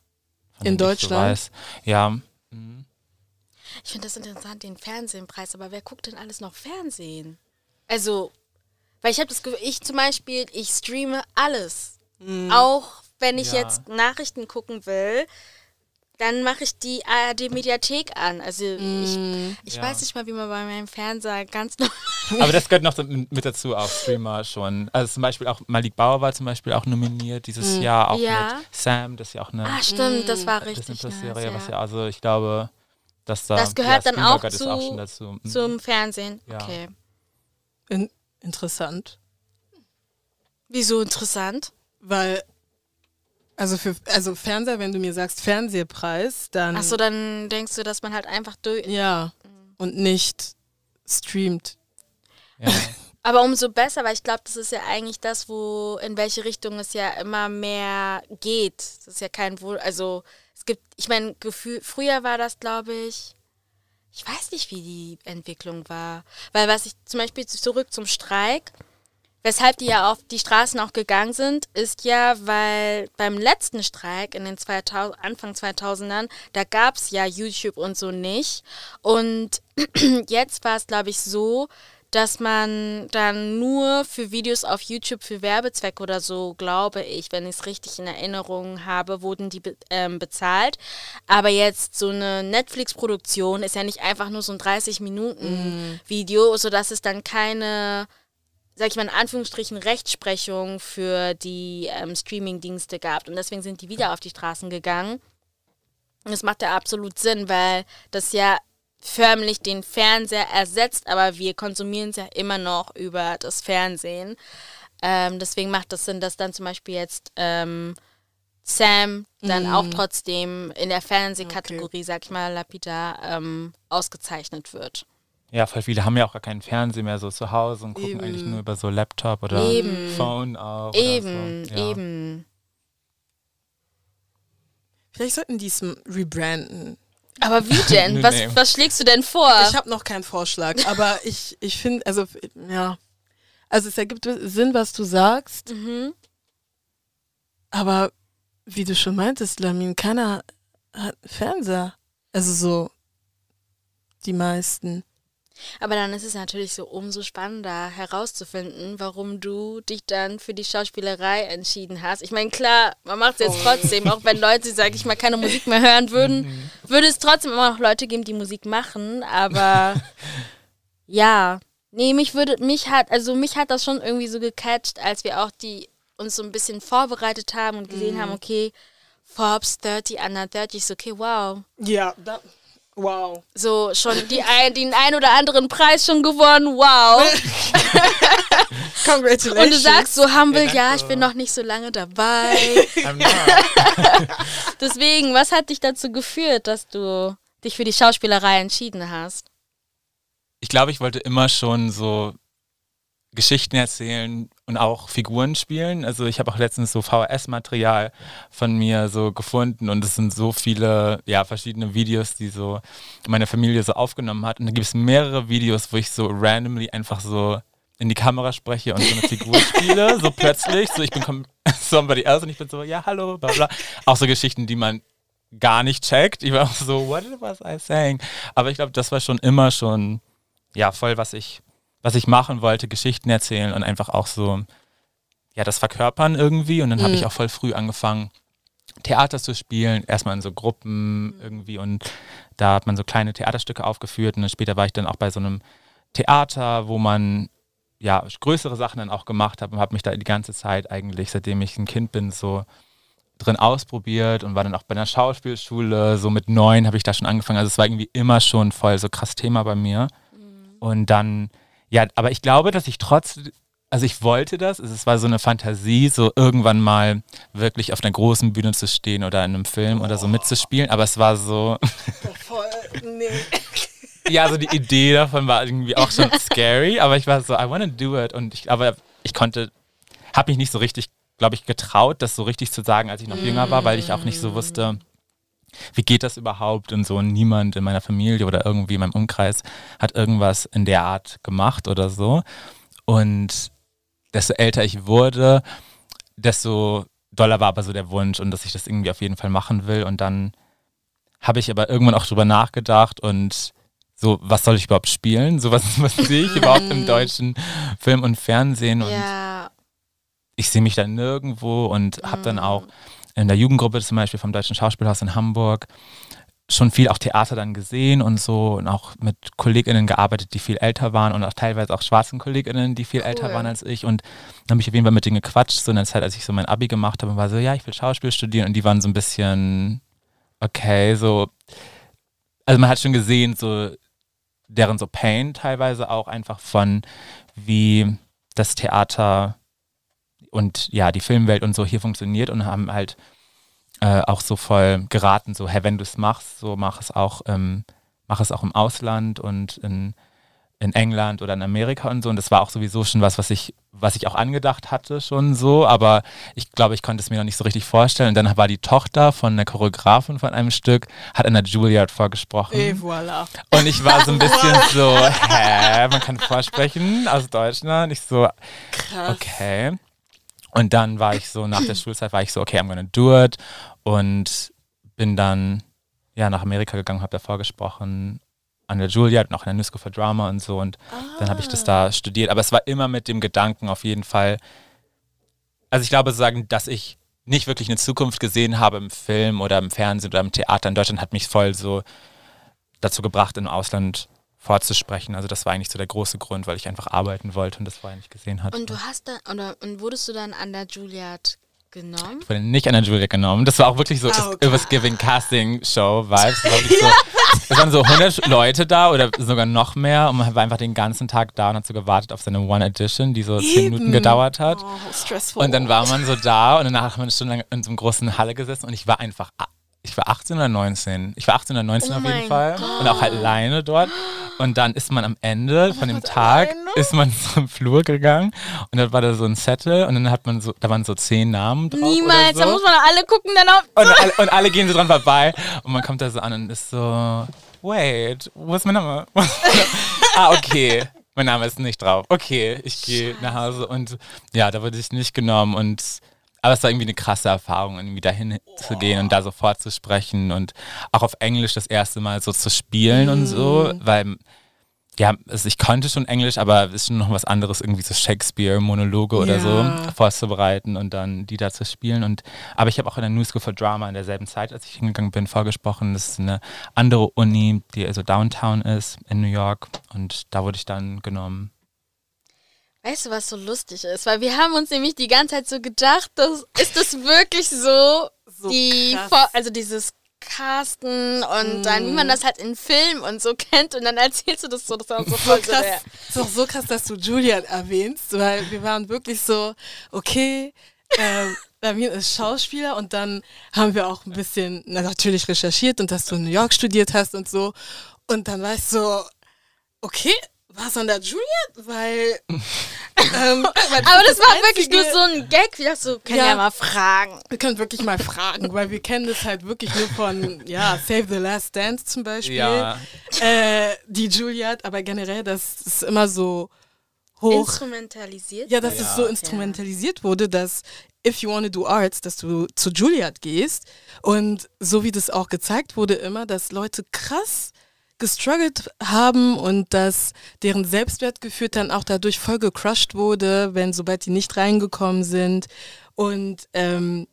In Deutschland? So ja. Mhm. Ich finde das interessant, den Fernsehpreis, aber wer guckt denn alles noch Fernsehen? Also, weil ich habe das Gefühl, ich zum Beispiel, ich streame alles. Mm. Auch wenn ich ja. jetzt Nachrichten gucken will, dann mache ich die ARD-Mediathek an. Also ich, mm, ich ja. weiß nicht mal, wie man bei meinem Fernseher ganz normal. Aber das gehört noch mit dazu, auch Streamer schon. Also zum Beispiel auch Malik Bauer war zum Beispiel auch nominiert dieses mm. Jahr, auch ja. mit Sam, das ist ja auch eine. Ah, stimmt, das war richtig. Das nice, Serie, was ja, also ich glaube, dass da. Das gehört dann auch, zu, auch dazu. Mhm. zum Fernsehen. Okay. In, interessant. Wieso interessant? Weil also für also Fernseher, wenn du mir sagst Fernsehpreis, dann. Achso, dann denkst du, dass man halt einfach durch. Ja. Und nicht streamt. Ja. Aber umso besser, weil ich glaube, das ist ja eigentlich das, wo in welche Richtung es ja immer mehr geht. Das ist ja kein Wohl, also es gibt, ich meine, Gefühl, früher war das, glaube ich, ich weiß nicht, wie die Entwicklung war. Weil was ich zum Beispiel zurück zum Streik, Weshalb die ja auf die Straßen auch gegangen sind, ist ja, weil beim letzten Streik in den 2000, Anfang 2000ern, da gab es ja YouTube und so nicht. Und jetzt war es, glaube ich, so, dass man dann nur für Videos auf YouTube für Werbezwecke oder so, glaube ich, wenn ich es richtig in Erinnerung habe, wurden die be ähm, bezahlt. Aber jetzt so eine Netflix-Produktion ist ja nicht einfach nur so ein 30-Minuten-Video, mm. sodass es dann keine sag ich mal in Anführungsstrichen, Rechtsprechung für die ähm, Streaming-Dienste gab. Und deswegen sind die wieder auf die Straßen gegangen. Und das macht ja absolut Sinn, weil das ja förmlich den Fernseher ersetzt, aber wir konsumieren es ja immer noch über das Fernsehen. Ähm, deswegen macht das Sinn, dass dann zum Beispiel jetzt ähm, Sam dann mm. auch trotzdem in der Fernsehkategorie, okay. sag ich mal, lapidar ähm, ausgezeichnet wird. Ja, voll viele haben ja auch gar keinen Fernseher mehr so zu Hause und gucken eben. eigentlich nur über so Laptop oder eben. Phone auch. Eben, so. ja. eben. Vielleicht sollten die es rebranden. Aber wie denn? was, nee. was schlägst du denn vor? Ich habe noch keinen Vorschlag, aber ich, ich finde, also ja, also es ergibt Sinn, was du sagst, mhm. aber wie du schon meintest, Lamin, keiner hat Fernseher. Also so die meisten. Aber dann ist es natürlich so umso spannender herauszufinden, warum du dich dann für die Schauspielerei entschieden hast. Ich meine, klar, man macht es jetzt oh. trotzdem, auch wenn Leute, sag ich mal, keine Musik mehr hören würden, mhm. würde es trotzdem immer noch Leute geben, die Musik machen. Aber ja, nee, mich würde, mich hat, also mich hat das schon irgendwie so gecatcht, als wir auch die uns so ein bisschen vorbereitet haben und gesehen mhm. haben, okay, Forbes 30 under 30, ist okay, wow. Ja, da, Wow. So schon die ein, den ein oder anderen Preis schon gewonnen. Wow. Congratulations. Und du sagst so humble, Ja, ja, ich bin noch nicht so lange dabei. Deswegen, was hat dich dazu geführt, dass du dich für die Schauspielerei entschieden hast? ich glaube, ich wollte immer schon so Geschichten erzählen und auch Figuren spielen. Also ich habe auch letztens so VHS-Material von mir so gefunden und es sind so viele, ja, verschiedene Videos, die so meine Familie so aufgenommen hat. Und da gibt es mehrere Videos, wo ich so randomly einfach so in die Kamera spreche und so eine Figur spiele, so plötzlich, so ich bin somebody else und ich bin so, ja, hallo, bla bla. Auch so Geschichten, die man gar nicht checkt. Ich war auch so, what was I saying? Aber ich glaube, das war schon immer schon, ja, voll, was ich, was ich machen wollte, Geschichten erzählen und einfach auch so, ja, das verkörpern irgendwie. Und dann habe ich auch voll früh angefangen, Theater zu spielen, erstmal in so Gruppen irgendwie und da hat man so kleine Theaterstücke aufgeführt und dann später war ich dann auch bei so einem Theater, wo man ja größere Sachen dann auch gemacht hat und habe mich da die ganze Zeit eigentlich, seitdem ich ein Kind bin, so drin ausprobiert und war dann auch bei einer Schauspielschule, so mit neun habe ich da schon angefangen. Also es war irgendwie immer schon voll so krass Thema bei mir. Und dann, ja, aber ich glaube, dass ich trotz, also ich wollte das, es war so eine Fantasie, so irgendwann mal wirklich auf einer großen Bühne zu stehen oder in einem Film oder so mitzuspielen, aber es war so, Voll, nee. ja, so die Idee davon war irgendwie auch schon scary, aber ich war so, I wanna do it. Und ich, aber ich konnte, habe mich nicht so richtig, glaube ich, getraut, das so richtig zu sagen, als ich noch jünger war, weil ich auch nicht so wusste, wie geht das überhaupt und so. Und niemand in meiner Familie oder irgendwie in meinem Umkreis hat irgendwas in der Art gemacht oder so. Und desto älter ich wurde, desto doller war aber so der Wunsch und dass ich das irgendwie auf jeden Fall machen will. Und dann habe ich aber irgendwann auch drüber nachgedacht und so, was soll ich überhaupt spielen? So, was, was sehe ich überhaupt im deutschen Film und Fernsehen? Und Ja, ich sehe mich da nirgendwo und habe dann auch in der Jugendgruppe zum Beispiel vom Deutschen Schauspielhaus in Hamburg schon viel auch Theater dann gesehen und so und auch mit KollegInnen gearbeitet, die viel älter waren und auch teilweise auch schwarzen KollegInnen, die viel älter Cool. waren als ich. Und dann habe ich auf jeden Fall mit denen gequatscht, so in der Zeit, als ich so mein Abi gemacht habe und war so, ja, ich will Schauspiel studieren. Und die waren so ein bisschen, okay, so, also man hat schon gesehen, so deren so Pain teilweise auch einfach von, wie das Theater und ja, die Filmwelt und so hier funktioniert und haben halt äh, auch so voll geraten, so, hey, wenn du es machst, so mach es auch, ähm, mach es auch im Ausland und in, in England oder in Amerika und so. Und das war auch sowieso schon was, was ich, was ich auch angedacht hatte, schon so, aber ich glaube, ich konnte es mir noch nicht so richtig vorstellen. Und dann war die Tochter von der Choreografin von einem Stück, hat in der Juilliard vorgesprochen. Et voilà. Und ich war so ein bisschen so, hä, man kann vorsprechen aus Deutschland. Ich so, Krass. okay. Und dann war ich so, nach der Schulzeit war ich so, okay, I'm gonna do it. Und bin dann ja nach Amerika gegangen, habe da vorgesprochen an der Juilliard und auch in der NISCO for Drama und so. Und dann habe ich das da studiert. Aber es war immer mit dem Gedanken auf jeden Fall, also ich glaube sagen, dass ich nicht wirklich eine Zukunft gesehen habe im Film oder im Fernsehen oder im Theater in Deutschland, hat mich voll so dazu gebracht, im Ausland vorzusprechen. Also das war eigentlich so der große Grund, weil ich einfach arbeiten wollte und das vorher nicht gesehen hatte. und du hast dann, oder, und wurdest du dann an der Juilliard genommen? Ich wurde nicht an der Julia genommen. Das war auch wirklich so, Oh, giving Casting Show Vibes. Wirklich so, es waren so 100 Leute da oder sogar noch mehr und man war einfach den ganzen Tag da und hat so gewartet auf seine One Edition, die so 10 Minuten gedauert hat. Oh, stressful. Und dann war man so da und danach hat man stundenlang in so einem großen Halle gesessen und ich war einfach, ich war 18 oder 19. Ich war 18 oder 19 Oh auf jeden Fall und auch halt alleine dort. Und dann ist man am Ende von dem Tag, alleine? ist man zum Flur gegangen und dann war da so ein Zettel und dann hat man so, da waren so zehn Namen drauf Niemals, oder da so. muss man alle gucken dann auf. Und alle, und alle gehen so dran vorbei und man kommt da so an und ist so, wait, wo ist mein Name? ah, okay. Mein Name ist nicht drauf. Okay, ich gehe nach Hause und ja, da wurde ich nicht genommen und aber es war irgendwie eine krasse Erfahrung, irgendwie dahin zu gehen und da sofort zu sprechen und auch auf Englisch das erste Mal so zu spielen und so, weil ja, also ich konnte schon Englisch, aber es ist schon noch was anderes, irgendwie so Shakespeare-Monologe oder so vorzubereiten und dann die da zu spielen. Und, aber ich habe auch in der New School for Drama in derselben Zeit, als ich hingegangen bin, vorgesprochen. Das ist eine andere Uni, die also Downtown ist in New York. Und da wurde ich dann genommen. Weißt du, was so lustig ist? Weil wir haben uns nämlich die ganze Zeit so gedacht, dass, ist das wirklich so, So die, also dieses casten und dann, wie man das halt in Filmen und so kennt und dann erzählst du das so, das war so So voll so krass, der, ist auch so krass, dass du Julian erwähnst, weil wir waren wirklich so, okay, ähm, Lamin ist Schauspieler und dann haben wir auch ein bisschen na, natürlich recherchiert und dass du in New York studiert hast und so. Und dann war ich so, okay, war es an der Julian? Weil. ähm, weil Aber das ist war wirklich nur so ein Gag, wie das so, kann ja, Ja. mal fragen. Wir können wirklich mal fragen, weil wir kennen das halt wirklich nur von, ja, Save the Last Dance zum Beispiel. Ja. Äh, die Juliet, aber generell, das ist immer so hoch. Instrumentalisiert. Ja, dass es Ja. so instrumentalisiert wurde, dass if you want to do arts, dass du zu Juilliard gehst. Und so wie das auch gezeigt wurde immer, dass Leute krass gestruggelt haben und dass deren Selbstwertgefühl dann auch dadurch voll gecrushed wurde, wenn sobald die nicht reingekommen sind. Und ähm,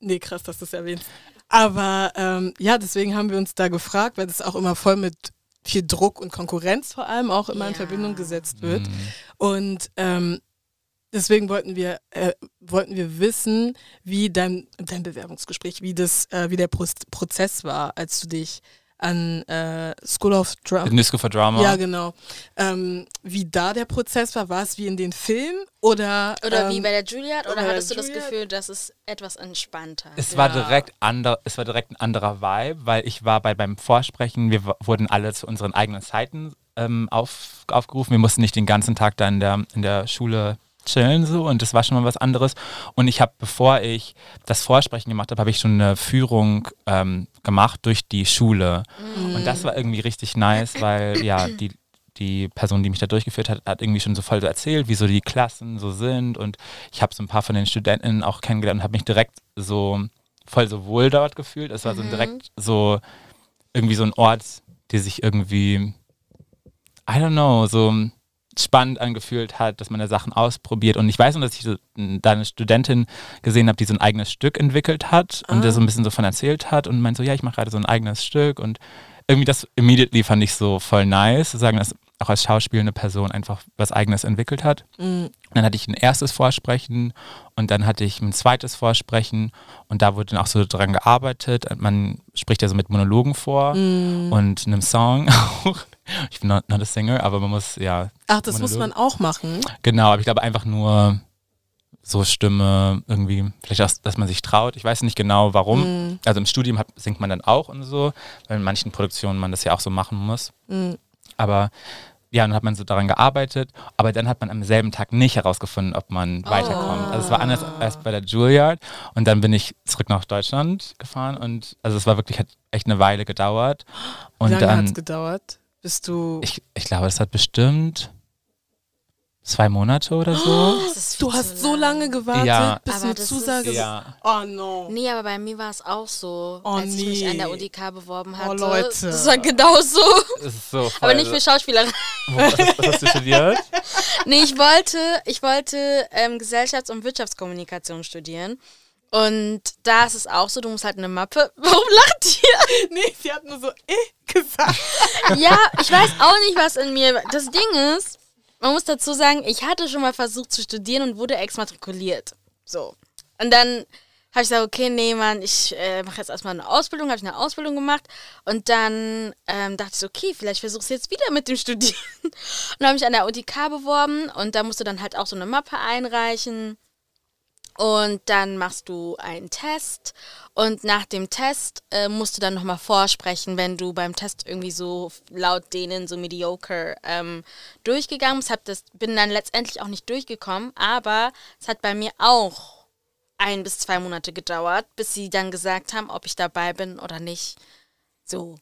nee, krass, dass du es erwähnst. Aber ähm, ja, deswegen haben wir uns da gefragt, weil das auch immer voll mit viel Druck und Konkurrenz vor allem auch immer in Ja. Verbindung gesetzt wird. Mhm. Und ähm, deswegen wollten wir, äh, wollten wir wissen, wie dein, dein Bewerbungsgespräch, wie das, äh, wie der Pro Prozess war, als du dich an äh, School of Drama. Disco for Drama. Ja, genau. Ähm, wie da der Prozess war, war es wie in den Filmen oder Oder ähm, wie bei der Juilliard? Oder oder hattest du das? Gefühl, dass es etwas entspannter? Es war Ja. direkt ander, es war direkt ein anderer Vibe, weil ich war bei beim Vorsprechen, wir wurden alle zu unseren eigenen Zeiten ähm, auf, aufgerufen. Wir mussten nicht den ganzen Tag da in der, in der Schule chillen so und das war schon mal was anderes. Und ich habe, bevor ich das Vorsprechen gemacht habe, habe ich schon eine Führung ähm, gemacht durch die Schule. Und das war irgendwie richtig nice, weil ja, die, die Person, die mich da durchgeführt hat, hat irgendwie schon so voll so erzählt, wie so die Klassen so sind. Und ich habe so ein paar von den Studentinnen auch kennengelernt und habe mich direkt so voll so wohl dort gefühlt. Es war so direkt so irgendwie so ein Ort, der sich irgendwie, I don't know, so spannend angefühlt hat, dass man da Sachen ausprobiert. Und ich weiß noch, dass ich so, m, da eine Studentin gesehen habe, die so ein eigenes Stück entwickelt hat und da so ein bisschen so von erzählt hat und meinte so, ja, ich mache gerade so ein eigenes Stück und irgendwie das immediately fand ich so voll nice, zu sagen, dass auch als schauspielende Person einfach was eigenes entwickelt hat. Mhm. Dann hatte ich ein erstes Vorsprechen und dann hatte ich ein zweites Vorsprechen und da wurde dann auch so dran gearbeitet. Man spricht ja so mit Monologen vor Mhm. und einem Song auch. Ich bin not, not a singer, aber man muss, ja, Ach, das muss man auch machen. genau, aber ich glaube einfach nur so Stimme irgendwie, vielleicht auch, dass man sich traut. Ich weiß nicht genau warum. Mhm. Also im Studium hat, singt man dann auch und so, weil in manchen Produktionen man das ja auch so machen muss. Mhm. Aber ja, dann hat man so daran gearbeitet, aber dann hat man am selben Tag nicht herausgefunden, ob man weiterkommt. Also es war anders als bei der Juilliard und dann bin ich zurück nach Deutschland gefahren und also es war wirklich, hat echt eine Weile gedauert. Wie Und lange hat es gedauert? Bist du. ich, ich glaube, das hat bestimmt zwei Monate oder so. Viel du hast so lang. lange gewartet, Ja. bis Aber du eine Zusage ist- Ja. Oh no. Nee, aber bei mir war es auch so, Oh, als ich mich an der nee. UDK beworben Oh, hatte. Leute. Das war genau so. Das ist so Aber nicht für Schauspielerei. Wo, was, was hast du studiert? Nee, ich wollte, ich wollte ähm, Gesellschafts- und Wirtschaftskommunikation studieren. Und da ist es auch so, du musst halt eine Mappe. Warum lacht ihr? Nee, sie hat nur so eh gesagt. Ja, ich weiß auch nicht, was in mir. Das Ding ist, man muss dazu sagen, ich hatte schon mal versucht zu studieren und wurde exmatrikuliert. So. Und dann habe ich gesagt, okay, nee, Mann, ich äh, mache jetzt erstmal eine Ausbildung, habe ich eine Ausbildung gemacht. Und dann ähm, dachte ich, okay, vielleicht versuche ich es jetzt wieder mit dem Studieren. Und habe mich an der UDK beworben und da musst du dann halt auch so eine Mappe einreichen. Und dann machst du einen Test und nach dem Test äh, musst du dann nochmal vorsprechen, wenn du beim Test irgendwie so laut denen so mediocre ähm, durchgegangen bist. Hab das, bin dann letztendlich auch nicht durchgekommen, aber es hat bei mir auch ein bis zwei Monate gedauert, bis sie dann gesagt haben, ob ich dabei bin oder nicht. So.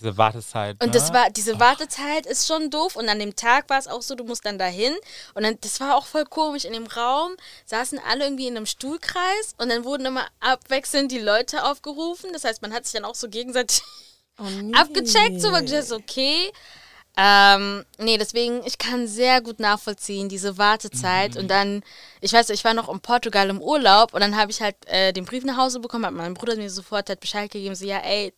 Diese Wartezeit. Und ne? das war, diese Wartezeit ist schon doof. Und an dem Tag war es auch so, du musst dann dahin. Und dann, das war auch voll komisch. In dem Raum saßen alle irgendwie in einem Stuhlkreis und dann wurden immer abwechselnd die Leute aufgerufen. Das heißt, man hat sich dann auch so gegenseitig Oh, nee. abgecheckt. So, weil ich dachte, okay. Ähm, nee, deswegen, ich kann sehr gut nachvollziehen, diese Wartezeit. Und dann, ich weiß, ich war noch in Portugal im Urlaub und dann habe ich halt äh, den Brief nach Hause bekommen, hat mein Bruder mir sofort halt Bescheid gegeben, so, ja, ey,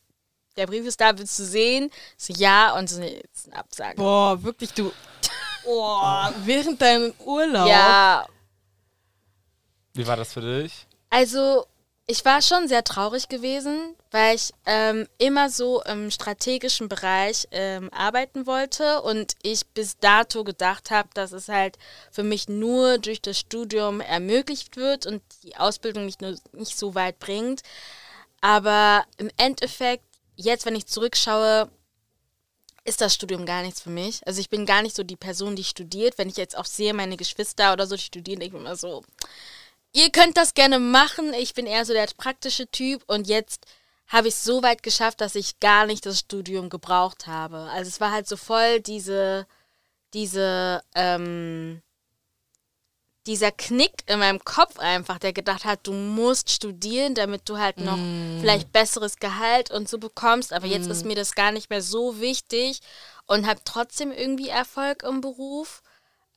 der Brief ist da, willst du sehen? So, ja, und so, nee, ist eine Absage. Boah, wirklich, du. Oh, während deinem Urlaub. Ja, Wie war das für dich? also, ich war schon sehr traurig gewesen, weil ich ähm, immer so im strategischen Bereich ähm, arbeiten wollte und ich bis dato gedacht habe, dass es halt für mich nur durch das Studium ermöglicht wird und die Ausbildung mich nur nicht so weit bringt. Aber im Endeffekt, jetzt, wenn ich zurückschaue, ist das Studium gar nichts für mich. Also ich bin gar nicht so die Person, die studiert. Wenn ich jetzt auch sehe, meine Geschwister oder so, die studieren, ich immer so, ihr könnt das gerne machen. Ich bin eher so der praktische Typ und jetzt habe ich es so weit geschafft, dass ich gar nicht das Studium gebraucht habe. Also es war halt so voll diese, diese, ähm, dieser Knick in meinem Kopf einfach, der gedacht hat, du musst studieren, damit du halt noch mm. vielleicht besseres Gehalt und so bekommst. Aber mm. jetzt ist mir das gar nicht mehr so wichtig und habe trotzdem irgendwie Erfolg im Beruf.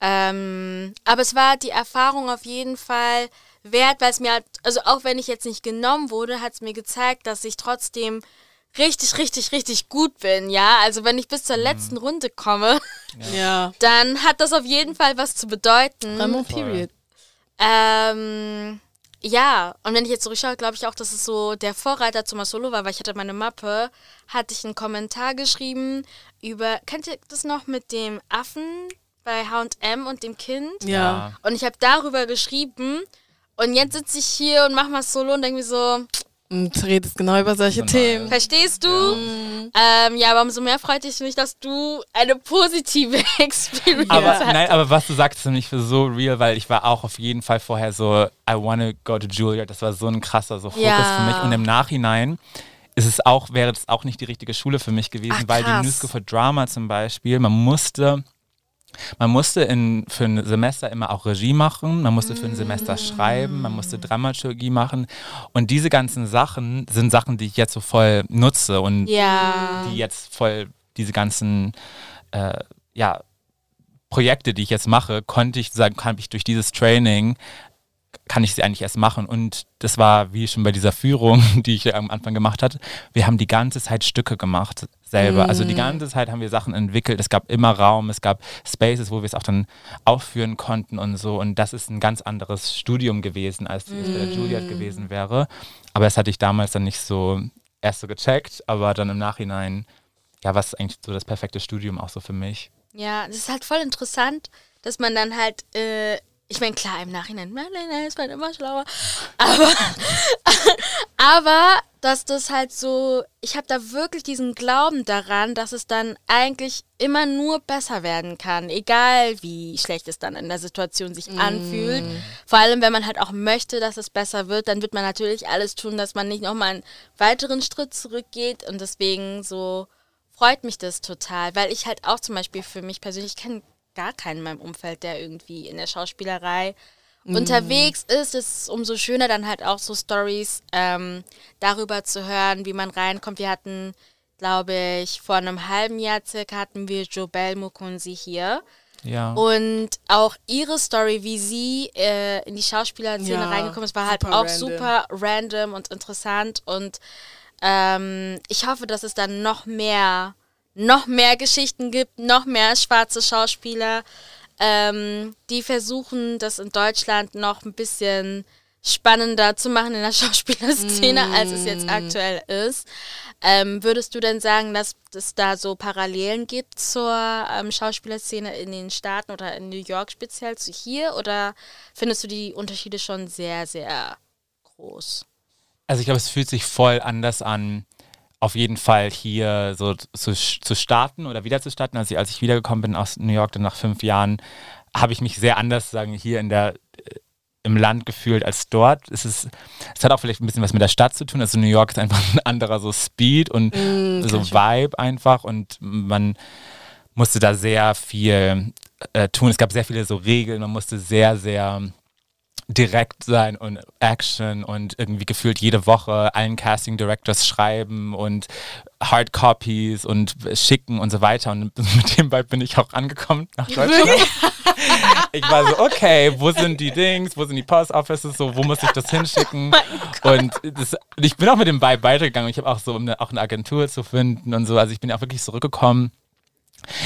Ähm, aber es war die Erfahrung auf jeden Fall wert, weil es mir halt, also auch wenn ich jetzt nicht genommen wurde, hat es mir gezeigt, dass ich trotzdem richtig, richtig, richtig gut bin, ja. Also wenn ich bis zur mhm. letzten Runde komme, ja. dann hat das auf jeden Fall was zu bedeuten. Ramon Period. Ähm, ja, und wenn ich jetzt zurückschaue, glaube ich auch, dass es so der Vorreiter zu Masolo war, weil ich hatte meine Mappe, hatte ich einen Kommentar geschrieben über, kennt ihr das noch mit dem Affen bei H&M und dem Kind? Ja. Und ich habe darüber geschrieben und jetzt sitze ich hier und mache Masolo und denke mir so, und redest genau über solche genau. Themen. Verstehst du? Ja. Ähm, ja, aber umso mehr freut es mich, dass du eine positive Experience aber, hast. Nein, aber was du sagst, ist nämlich für so real, weil ich war auch auf jeden Fall vorher so, I wanna go to Julia. Das war so ein krasser so Fokus ja. für mich. Und im Nachhinein ist es auch, wäre es auch nicht die richtige Schule für mich gewesen, Ach, weil die New School for Drama zum Beispiel, man musste man musste in, für ein Semester immer auch Regie machen, man musste für ein Semester schreiben, man musste Dramaturgie machen. Und diese ganzen Sachen sind Sachen, die ich jetzt so voll nutze und ja. die jetzt voll diese ganzen äh, ja, Projekte, die ich jetzt mache, konnte ich sagen, kann ich durch dieses Training kann ich sie eigentlich erst machen. Und das war wie schon bei dieser Führung, die ich am Anfang gemacht hatte. Wir haben die ganze Zeit Stücke gemacht selber. Mm. Also die mm. ganze Zeit haben wir Sachen entwickelt. Es gab immer Raum, es gab Spaces, wo wir es auch dann aufführen konnten und so. Und das ist ein ganz anderes Studium gewesen, als es mm. bei der Juliet gewesen wäre. Aber das hatte ich damals dann nicht so erst so gecheckt, aber dann im Nachhinein, ja, was ist eigentlich so das perfekte Studium auch so für mich? Ja, das ist halt voll interessant, dass man dann halt äh, ich meine, klar, im Nachhinein, nein, nein, nein, ist man immer schlauer. Aber, aber dass das halt so, ich habe da wirklich diesen Glauben daran, dass es dann eigentlich immer nur besser werden kann, egal wie schlecht es dann in der Situation sich mm. anfühlt. Vor allem, wenn man halt auch möchte, dass es besser wird, dann wird man natürlich alles tun, dass man nicht nochmal einen weiteren Schritt zurückgeht. Und deswegen so freut mich das total, weil ich halt auch zum Beispiel für mich persönlich kenne gar keinen in meinem Umfeld, der irgendwie in der Schauspielerei mm. unterwegs ist. Es ist umso schöner, dann halt auch so Stories ähm, darüber zu hören, wie man reinkommt. Wir hatten, glaube ich, vor einem halben Jahr circa hatten wir Jobel Mukunzi hier. Ja. Und auch ihre Story, wie sie äh, in die Schauspielerszene ja, reingekommen ist, war halt auch random. super random und interessant. Und ähm, ich hoffe, dass es dann noch mehr noch mehr Geschichten gibt, noch mehr schwarze Schauspieler, ähm, die versuchen, das in Deutschland noch ein bisschen spannender zu machen in der Schauspielerszene, mm. als es jetzt aktuell ist. Ähm, würdest du denn sagen, dass es da so Parallelen gibt zur ähm, Schauspielerszene in den Staaten oder in New York speziell zu hier? Oder findest du die Unterschiede schon sehr, sehr groß? Also ich glaube, es fühlt sich voll anders an, auf jeden Fall hier so zu, zu starten oder wieder zu starten. Also als ich wiedergekommen bin aus New York dann nach fünf Jahren, habe ich mich sehr anders sagen hier in der äh, im Land gefühlt als dort. Es, ist, es hat auch vielleicht ein bisschen was mit der Stadt zu tun. Also New York ist einfach ein anderer so Speed und mm, so Vibe einfach und man musste da sehr viel äh, tun. Es gab sehr viele so Regeln, man musste sehr, sehr direkt sein und Action und irgendwie gefühlt jede Woche allen Casting Directors schreiben und Hard Copies und schicken und so weiter. Und mit dem Vibe bin ich auch angekommen nach Deutschland. ich war so, okay, wo sind die Dings, wo sind die Post Offices, so, wo muss ich das hinschicken? Oh und das, ich bin auch mit dem Vibe weitergegangen. Ich habe auch so, um eine, auch eine Agentur zu finden und so. Also ich bin auch wirklich zurückgekommen.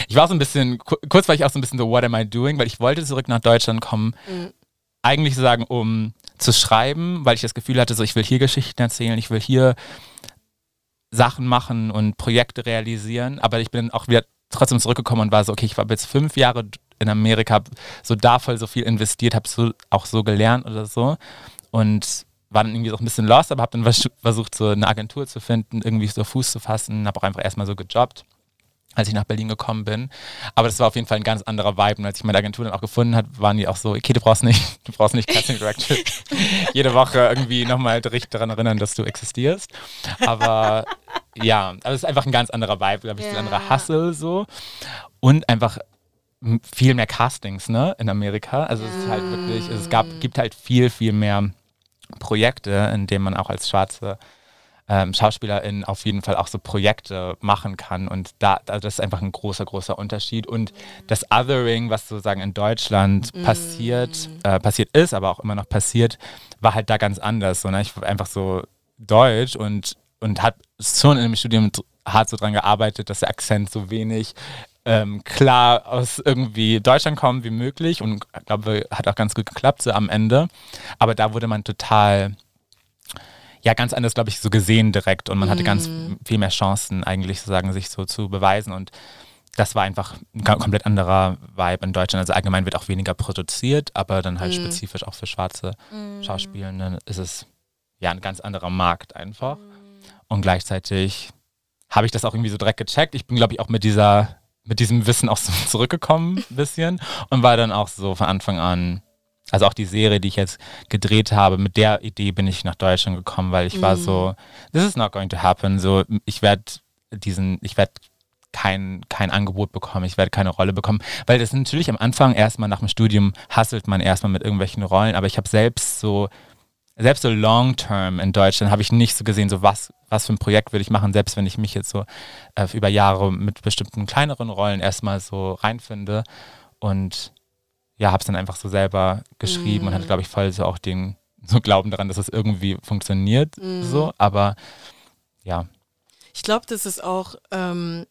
Ich war so ein bisschen, kurz war ich auch so ein bisschen so, what am I doing? Weil ich wollte zurück nach Deutschland kommen, mhm eigentlich sagen, um zu schreiben, weil ich das Gefühl hatte, so ich will hier Geschichten erzählen, ich will hier Sachen machen und Projekte realisieren, aber ich bin auch wieder trotzdem zurückgekommen und war so, okay, ich war jetzt fünf Jahre in Amerika, habe so da voll so viel investiert, habe so, auch so gelernt oder so. Und war dann irgendwie so ein bisschen lost, aber habe dann versucht, so eine Agentur zu finden, irgendwie so Fuß zu fassen, habe auch einfach erstmal so gejobbt als ich nach Berlin gekommen bin. Aber das war auf jeden Fall ein ganz anderer Vibe. Und als ich meine Agentur dann auch gefunden habe, waren die auch so, okay, du brauchst nicht, du brauchst nicht Casting Director jede Woche irgendwie nochmal dich daran erinnern, dass du existierst. Aber ja, aber es ist einfach ein ganz anderer Vibe, glaube ich, ja. ein anderer Hustle so. Und einfach viel mehr Castings, ne, in Amerika. Also es ist halt wirklich, es gab, gibt halt viel, viel mehr Projekte, in denen man auch als schwarze ähm, SchauspielerInnen auf jeden Fall auch so Projekte machen kann. Und da, das ist einfach ein großer, großer Unterschied. Und das Othering, was sozusagen in Deutschland mm. passiert, äh, passiert ist, aber auch immer noch passiert, war halt da ganz anders. So, ne? Ich war einfach so deutsch und, und hat schon in dem Studium hart so dran gearbeitet, dass der Akzent so wenig ähm, klar aus irgendwie Deutschland kommt wie möglich und ich glaube, hat auch ganz gut geklappt so am Ende. Aber da wurde man total ja ganz anders, glaube ich, so gesehen direkt und man hatte ganz mhm. viel mehr Chancen eigentlich sozusagen sich so zu beweisen und das war einfach ein komplett anderer Vibe in Deutschland. Also allgemein wird auch weniger produziert, aber dann halt mm. spezifisch auch für schwarze mm. Schauspielende ist es ja ein ganz anderer Markt einfach. Mm. Und gleichzeitig habe ich das auch irgendwie so direkt gecheckt. Ich bin, glaube ich, auch mit dieser, mit diesem Wissen auch so zurückgekommen ein bisschen und war dann auch so von Anfang an also auch die Serie, die ich jetzt gedreht habe, mit der Idee bin ich nach Deutschland gekommen, weil ich mhm. war so, this is not going to happen. So, ich werde diesen, ich werde kein, kein Angebot bekommen, ich werde keine Rolle bekommen. Weil das natürlich am Anfang erstmal nach dem Studium hasselt man erstmal mit irgendwelchen Rollen, aber ich habe selbst so, selbst so long term in Deutschland habe ich nicht so gesehen, so was, was für ein Projekt würde ich machen, selbst wenn ich mich jetzt so äh, über Jahre mit bestimmten kleineren Rollen erstmal so reinfinde. Und ja, habe es dann einfach so selber geschrieben mm. und hatte, mhm. glaube ich, voll so auch den so Glauben daran, dass es irgendwie funktioniert. Mm. So, aber ja. Ich glaube, das ist auch, ähm,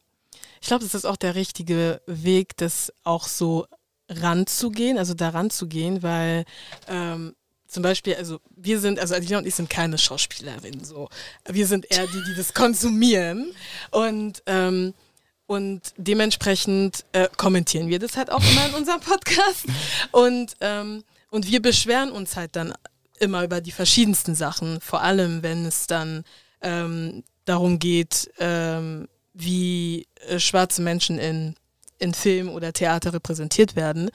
ich glaube, das ist auch der richtige Weg, das auch so ranzugehen, also da ranzugehen, weil ähm, zum Beispiel, also wir sind, also Adina und ich sind keine Schauspielerinnen so. Wir sind eher die, die das konsumieren. Und ähm, und dementsprechend äh, kommentieren wir das halt auch immer in unserem Podcast. Und, ähm, und wir beschweren uns halt dann immer über die verschiedensten Sachen, vor allem wenn es dann ähm, darum geht, ähm, wie äh, schwarze Menschen in, in Film oder Theater repräsentiert werden.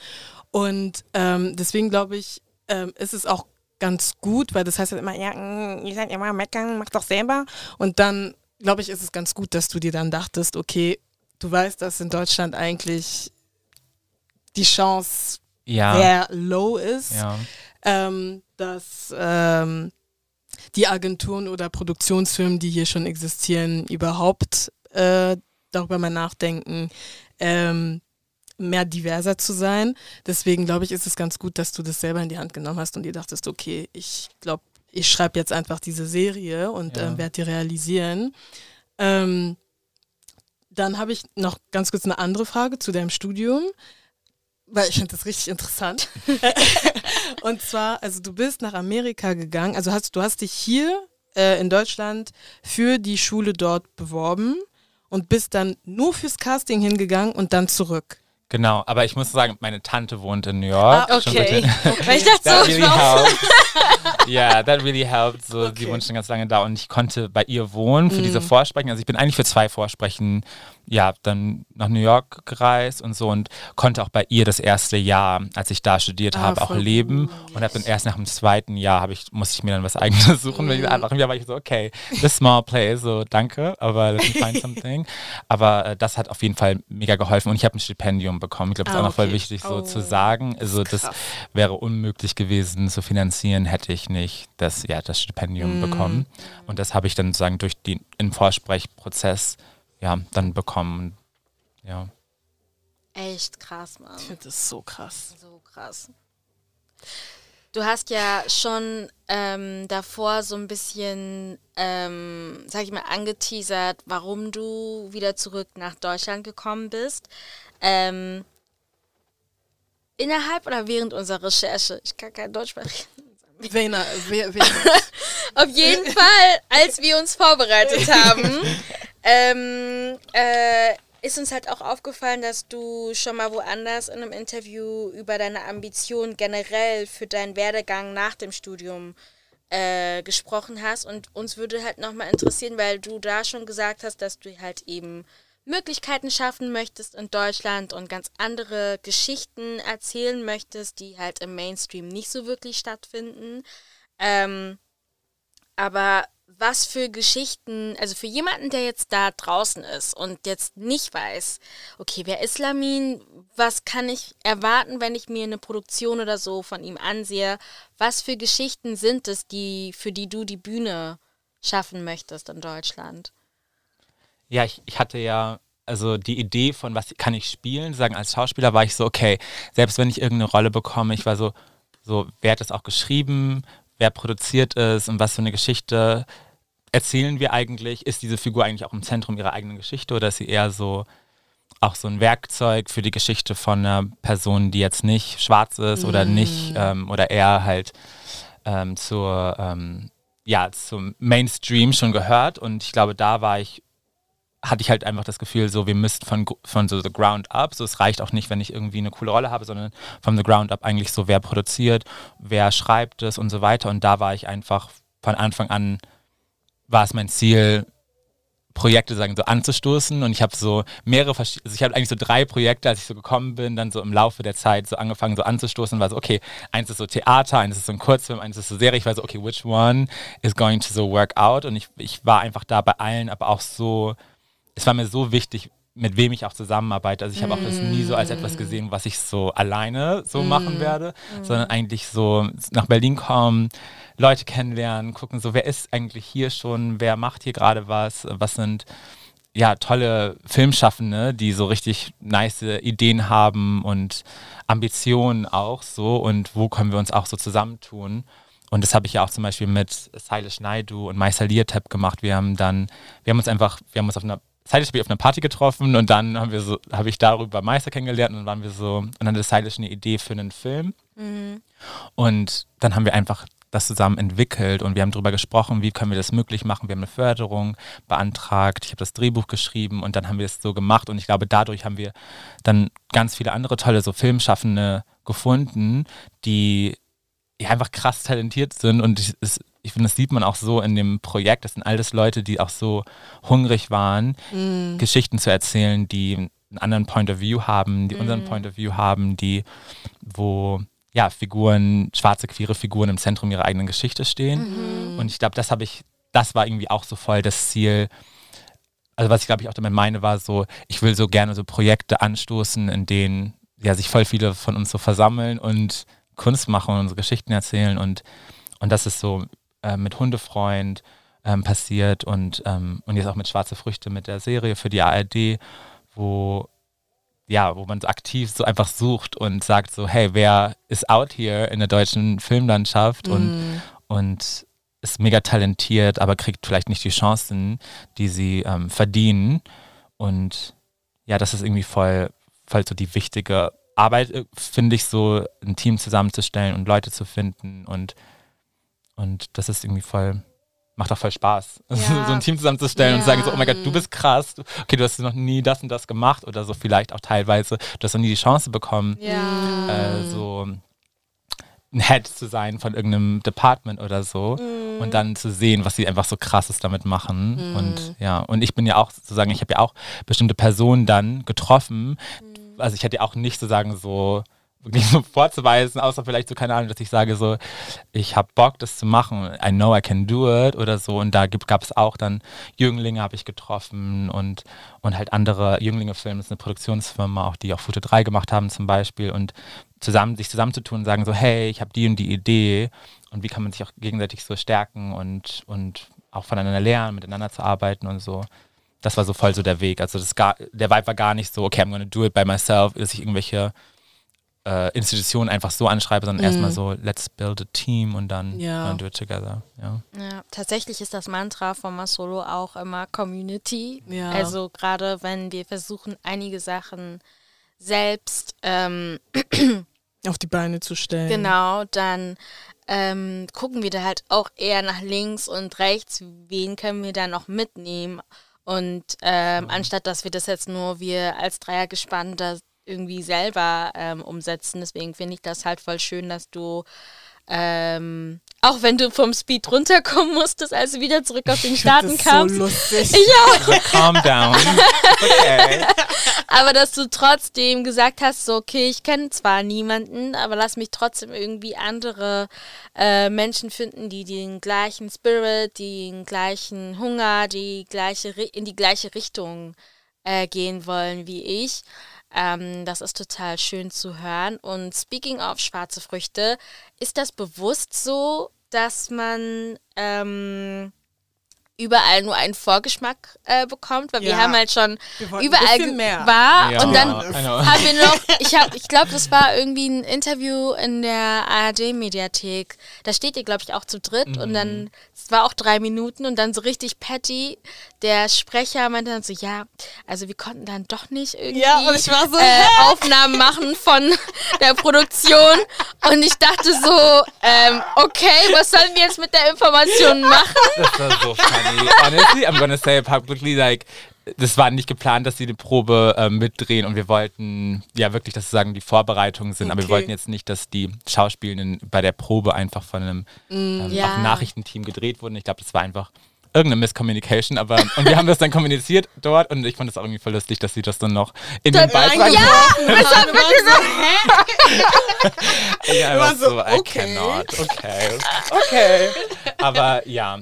Und ähm, deswegen glaube ich, ähm, ist es auch ganz gut, weil das heißt halt immer, ja, mm, ihr seid immer meckern, mach doch selber. Und dann, glaube ich, ist es ganz gut, dass du dir dann dachtest, okay, du weißt, dass in Deutschland eigentlich die Chance ja. sehr low ist, ja. ähm, dass ähm, die Agenturen oder Produktionsfirmen, die hier schon existieren, überhaupt äh, darüber mal nachdenken, ähm, mehr diverser zu sein. Deswegen glaube ich, ist es ganz gut, dass du das selber in die Hand genommen hast und dir dachtest, okay, ich glaube, ich schreibe jetzt einfach diese Serie und ja. äh, werde die realisieren. Ähm, dann habe ich noch ganz kurz eine andere Frage zu deinem Studium, weil ich finde das richtig interessant. und zwar, also du bist nach Amerika gegangen, also hast du hast dich hier äh, in Deutschland für die Schule dort beworben und bist dann nur fürs Casting hingegangen und dann zurück. Genau, aber ich muss sagen, meine Tante wohnt in New York. Ah, okay. Weil ich dachte so, really helped. yeah, that really helped. So, okay. Die wohnt schon ganz lange da und ich konnte bei ihr wohnen für mm. diese Vorsprechen. Also ich bin eigentlich für zwei Vorsprechen ja, dann nach New York gereist und so und konnte auch bei ihr das erste Jahr, als ich da studiert ah, habe, auch leben. Gut. Und habe dann erst nach dem zweiten Jahr habe ich, musste ich mir dann was eigenes suchen. Mhm. Weil ich, nach einem Jahr war ich so, okay, this small place, so danke, aber let me find something. aber äh, das hat auf jeden Fall mega geholfen und ich habe ein Stipendium bekommen. Ich glaube, das ist ah, auch noch voll wichtig so oh, zu sagen. Also das wäre unmöglich gewesen zu finanzieren, hätte ich nicht das, ja, das Stipendium mm. bekommen. Und das habe ich dann sozusagen durch den Vorsprechprozess ja, dann bekommen. Ja. Echt krass, Mann. Ich finde das so krass. So krass. Du hast ja schon ähm, davor so ein bisschen, ähm, sag ich mal, angeteasert, warum du wieder zurück nach Deutschland gekommen bist. Ähm, innerhalb oder während unserer Recherche? Ich kann kein Deutsch sprechen. Vena, wer, wer, Auf jeden Fall, als wir uns vorbereitet haben, ähm, äh, ist uns halt auch aufgefallen, dass du schon mal woanders in einem Interview über deine Ambition generell für deinen Werdegang nach dem Studium äh, gesprochen hast. Und uns würde halt nochmal interessieren, weil du da schon gesagt hast, dass du halt eben Möglichkeiten schaffen möchtest in Deutschland und ganz andere Geschichten erzählen möchtest, die halt im Mainstream nicht so wirklich stattfinden. Ähm, aber was für Geschichten, also für jemanden, der jetzt da draußen ist und jetzt nicht weiß, okay, wer ist Lamin, was kann ich erwarten, wenn ich mir eine Produktion oder so von ihm ansehe, was für Geschichten sind es, die, für die du die Bühne schaffen möchtest in Deutschland? Ja, ich, ich hatte ja, also die Idee von, was kann ich spielen, sagen als Schauspieler war ich so, okay, selbst wenn ich irgendeine Rolle bekomme, ich war so, so, wer hat das auch geschrieben, wer produziert es und was für eine Geschichte erzählen wir eigentlich? Ist diese Figur eigentlich auch im Zentrum ihrer eigenen Geschichte oder ist sie eher so auch so ein Werkzeug für die Geschichte von einer Person, die jetzt nicht schwarz ist oder Mm. nicht ähm, oder eher halt ähm, zur ähm, ja zum Mainstream schon gehört und ich glaube, da war ich hatte ich halt einfach das Gefühl, so wir müssten von, von so the ground up, so es reicht auch nicht, wenn ich irgendwie eine coole Rolle habe, sondern von the ground up eigentlich so, wer produziert, wer schreibt es und so weiter. Und da war ich einfach von Anfang an, war es mein Ziel, Projekte sagen so anzustoßen. Und ich habe so mehrere also ich habe eigentlich so drei Projekte, als ich so gekommen bin, dann so im Laufe der Zeit so angefangen so anzustoßen, war so okay, eins ist so Theater, eins ist so ein Kurzfilm, eins ist so Serie, ich war so okay, which one is going to so work out? Und ich, ich war einfach da bei allen, aber auch so es war mir so wichtig, mit wem ich auch zusammenarbeite. Also ich habe auch das nie so als etwas gesehen, was ich so alleine so machen werde, sondern eigentlich so nach Berlin kommen, Leute kennenlernen, gucken so, wer ist eigentlich hier schon, wer macht hier gerade was, was sind ja tolle Filmschaffende, die so richtig nice Ideen haben und Ambitionen auch so und wo können wir uns auch so zusammentun. Und das habe ich ja auch zum Beispiel mit Silas Naidu und Maisa Liatep gemacht. Wir haben dann, wir haben uns einfach, wir haben uns auf einer Silas auf einer Party getroffen und dann haben wir so, habe ich darüber Meister kennengelernt und dann waren wir so, und dann hatte Silas eine Idee für einen Film. Und dann haben wir einfach das zusammen entwickelt und wir haben darüber gesprochen, wie können wir das möglich machen. Wir haben eine Förderung beantragt, ich habe das Drehbuch geschrieben und dann haben wir es so gemacht und ich glaube, dadurch haben wir dann ganz viele andere tolle so Filmschaffende gefunden, die ja, einfach krass talentiert sind und ich, es, ich finde, das sieht man auch so in dem Projekt. Das sind alles Leute, die auch so hungrig waren, Geschichten zu erzählen, die einen anderen Point of View haben, die unseren Point of View haben, die, wo ja, Figuren, schwarze, queere Figuren im Zentrum ihrer eigenen Geschichte stehen. Und ich glaube, das habe ich, das war irgendwie auch so voll das Ziel. Also was ich glaube ich auch damit meine, war so, ich will so gerne so Projekte anstoßen, in denen ja sich voll viele von uns so versammeln und Kunst machen und unsere Geschichten erzählen und, und das ist so äh, mit Hundefreund ähm, passiert und, ähm, und jetzt auch mit Schwarze Früchte mit der Serie für die ARD, wo ja, wo man aktiv so einfach sucht und sagt so, hey, wer ist out here in der deutschen Filmlandschaft und, und ist mega talentiert, aber kriegt vielleicht nicht die Chancen, die sie ähm, verdienen. Und ja, das ist irgendwie voll, voll so die wichtige Arbeit, äh, finde ich, so ein Team zusammenzustellen und Leute zu finden. Und, und das ist irgendwie voll, macht auch voll Spaß, Ja. so ein Team zusammenzustellen und zu sagen so, oh mein Gott, Ja. du bist krass, okay, du hast noch nie das und das gemacht oder so vielleicht auch teilweise, du hast noch nie die Chance bekommen, Ja. äh, so ein Head zu sein von irgendeinem Department oder so und dann zu sehen, was sie einfach so krasses damit machen und ja, und ich bin ja auch sozusagen, ich habe ja auch bestimmte Personen dann getroffen, also ich hätte ja auch nicht sozusagen so wirklich so vorzuweisen, außer vielleicht so, keine Ahnung, dass ich sage so, ich habe Bock, das zu machen, I know I can do it oder so. Und da gab es auch dann Jünglinge habe ich getroffen und, und halt andere Jünglinge-Filme, das ist eine Produktionsfirma, auch die auch Foto 3 gemacht haben zum Beispiel. Und zusammen, sich zusammenzutun und sagen so, hey, ich habe die und die Idee. Und wie kann man sich auch gegenseitig so stärken und, und auch voneinander lernen, miteinander zu arbeiten und so. Das war so voll so der Weg. Also das gar, der Vibe war gar nicht so, okay, I'm gonna do it by myself, dass ich irgendwelche äh, Institutionen einfach so anschreibe, sondern erstmal so, let's build a team und dann Ja. do it together. Ja. Ja, tatsächlich ist das Mantra von Masolo auch immer Community. Ja. Also gerade wenn wir versuchen, einige Sachen selbst ähm, Auf die Beine zu stellen. genau, dann ähm, gucken wir da halt auch eher nach links und rechts, wen können wir da noch mitnehmen. Und ähm, anstatt dass wir das jetzt nur wir als Dreier gespannt da irgendwie selber ähm, umsetzen. Deswegen finde ich das halt voll schön, dass du ähm, auch wenn du vom Speed runterkommen musstest, als du wieder zurück auf den Staaten kamst. So lustig. Ich auch. So, calm down. Okay. Aber dass du trotzdem gesagt hast, so, okay, ich kenne zwar niemanden, aber lass mich trotzdem irgendwie andere äh, Menschen finden, die den gleichen Spirit, den gleichen Hunger, die gleiche, in die gleiche Richtung äh, gehen wollen wie ich. Ähm, das ist total schön zu hören. Und speaking of schwarze Früchte, ist das bewusst so, dass man ähm, überall nur einen Vorgeschmack äh, bekommt, weil wir Ja. haben halt schon Wir überall war Ja, und dann know. haben wir noch, ich habe, ich glaube, das war irgendwie ein Interview in der ARD-Mediathek. Da steht ihr, glaube ich, auch zu dritt und Mhm. dann, es war auch drei Minuten und dann so richtig Patty, der Sprecher meinte dann so, ja, also wir konnten dann doch nicht irgendwie Ja, und ich war so, äh, Aufnahmen machen von der Produktion und ich dachte so, ähm, okay, was sollen wir jetzt mit der Information machen? Das war so Honestly, I'm gonna say publicly, like, das war nicht geplant, dass sie die Probe ähm, mitdrehen und wir wollten ja wirklich, dass sozusagen die Vorbereitungen sind, aber wir Okay. wollten jetzt nicht, dass die Schauspielenden bei der Probe einfach von einem ähm, Ja. Nachrichtenteam gedreht wurden. Ich glaube, das war einfach irgendeine Misscommunication, aber und wir haben das dann kommuniziert dort und ich fand es auch irgendwie voll lustig, dass sie das dann noch in den Beitrag Ja, ja, wir ja, war war so, so, I okay. cannot, okay, okay. Aber ja,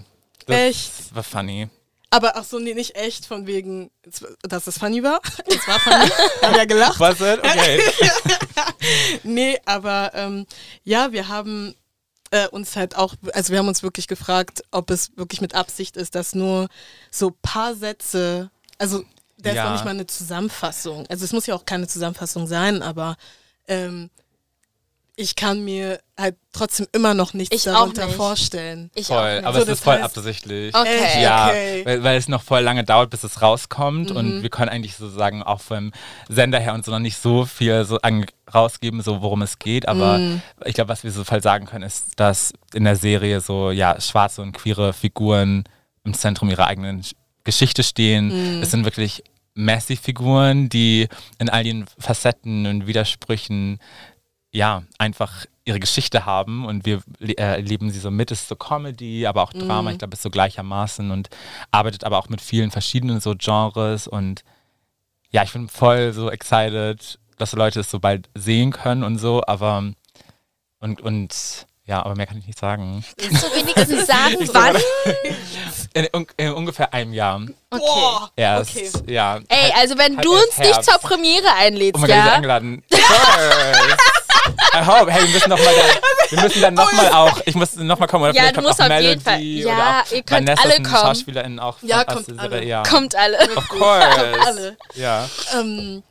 das Echt? war funny. Aber ach so, nee, nicht echt, von wegen, dass es funny war. Es war funny. Wir haben ja gelacht. Was it? Okay. Nee, aber ähm, ja, wir haben äh, uns halt auch, also wir haben uns wirklich gefragt, ob es wirklich mit Absicht ist, dass nur so paar Sätze, also der ist Ja. noch nicht mal eine Zusammenfassung. Also es muss ja auch keine Zusammenfassung sein, aber ähm, ich kann mir halt trotzdem immer noch nichts Ich auch darunter nicht. vorstellen. Ich Voll, auch nicht. aber So, es ist voll heißt- absichtlich. Okay. Ja, Okay. weil, weil es noch voll lange dauert, bis es rauskommt Mhm. und wir können eigentlich sozusagen auch vom Sender her uns noch nicht so viel so an, rausgeben, so worum es geht, aber Mhm. ich glaube, was wir so voll sagen können, ist, dass in der Serie so ja schwarze und queere Figuren im Zentrum ihrer eigenen Sch- Geschichte stehen. Mhm. Es sind wirklich Massive-Figuren, die in all ihren Facetten und Widersprüchen ja, einfach ihre Geschichte haben und wir äh, erleben sie so mit. Es ist so Comedy, aber auch Drama, ich glaube, es ist so gleichermaßen und arbeitet aber auch mit vielen verschiedenen so Genres und ja, ich bin voll so excited, dass Leute es so bald sehen können und so, aber und, und ja, aber mehr kann ich nicht sagen. Kannst du wenigstens sagen, wann? In, un in ungefähr einem Jahr Okay. Boah, erst. okay. Ja. Ey, also wenn Halt du uns nicht Herbst. zur Premiere einlädst, Oh mein Gott, ich bin ja? eingeladen. I hope. Hey, wir müssen noch mal dann, wir müssen dann nochmal auch, ich muss nochmal kommen. Oder Ja, vielleicht kommt auch auf jeden Fall. Melody Ja, oder auch ihr könnt Vanessa alle kommen. SchauspielerInnen auch Ja, kommt der alle. Serie. Ja. Kommt alle. Of course. alle. Ja. Ähm,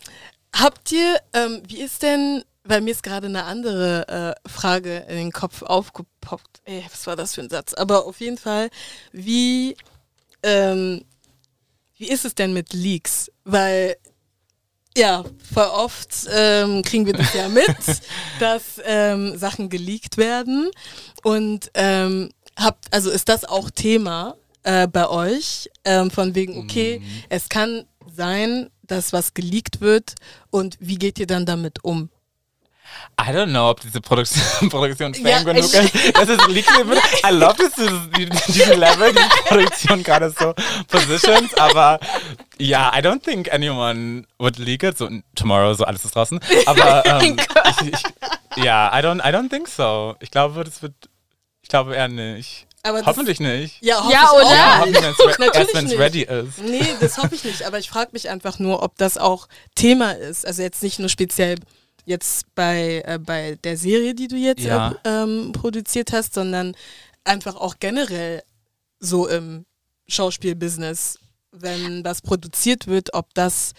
habt ihr, ähm, wie ist denn, weil mir ist gerade eine andere äh, Frage in den Kopf aufgepoppt. Ey, was war das für ein Satz? Aber auf jeden Fall, wie, ähm, wie ist es denn mit Leaks? Weil, ja, voll oft ähm, kriegen wir das ja mit, dass ähm, Sachen geleakt werden. Und ähm, habt, also ist das auch Thema äh, bei euch? Ähm, von wegen, okay, Mhm. es kann sein, dass was geleakt wird und wie geht ihr dann damit um? I don't know, ob diese Produktion, Produktion Ja, fame genug ich- ist. Das ist liegt mir. I love this, die, diese Level, die Produktion gerade so positions, aber ja, I don't think anyone would leak it. So tomorrow, so alles ist draußen. Aber ähm, ich, ich, ja, I don't, I don't think so. Ich glaube, das wird, ich glaube eher nicht. Aber das- Hoffentlich nicht. Ja, hoffe Ja, ich auch oder? Ja, nicht. hoffentlich, erst wenn es nicht. ready ist. Nee, das hoffe ich nicht. Aber ich frage mich einfach nur, ob das auch Thema ist. Also jetzt nicht nur speziell jetzt bei, äh, bei der Serie, die du jetzt Ja. äh, ähm, produziert hast, sondern einfach auch generell so im Schauspielbusiness, wenn was produziert wird, ob das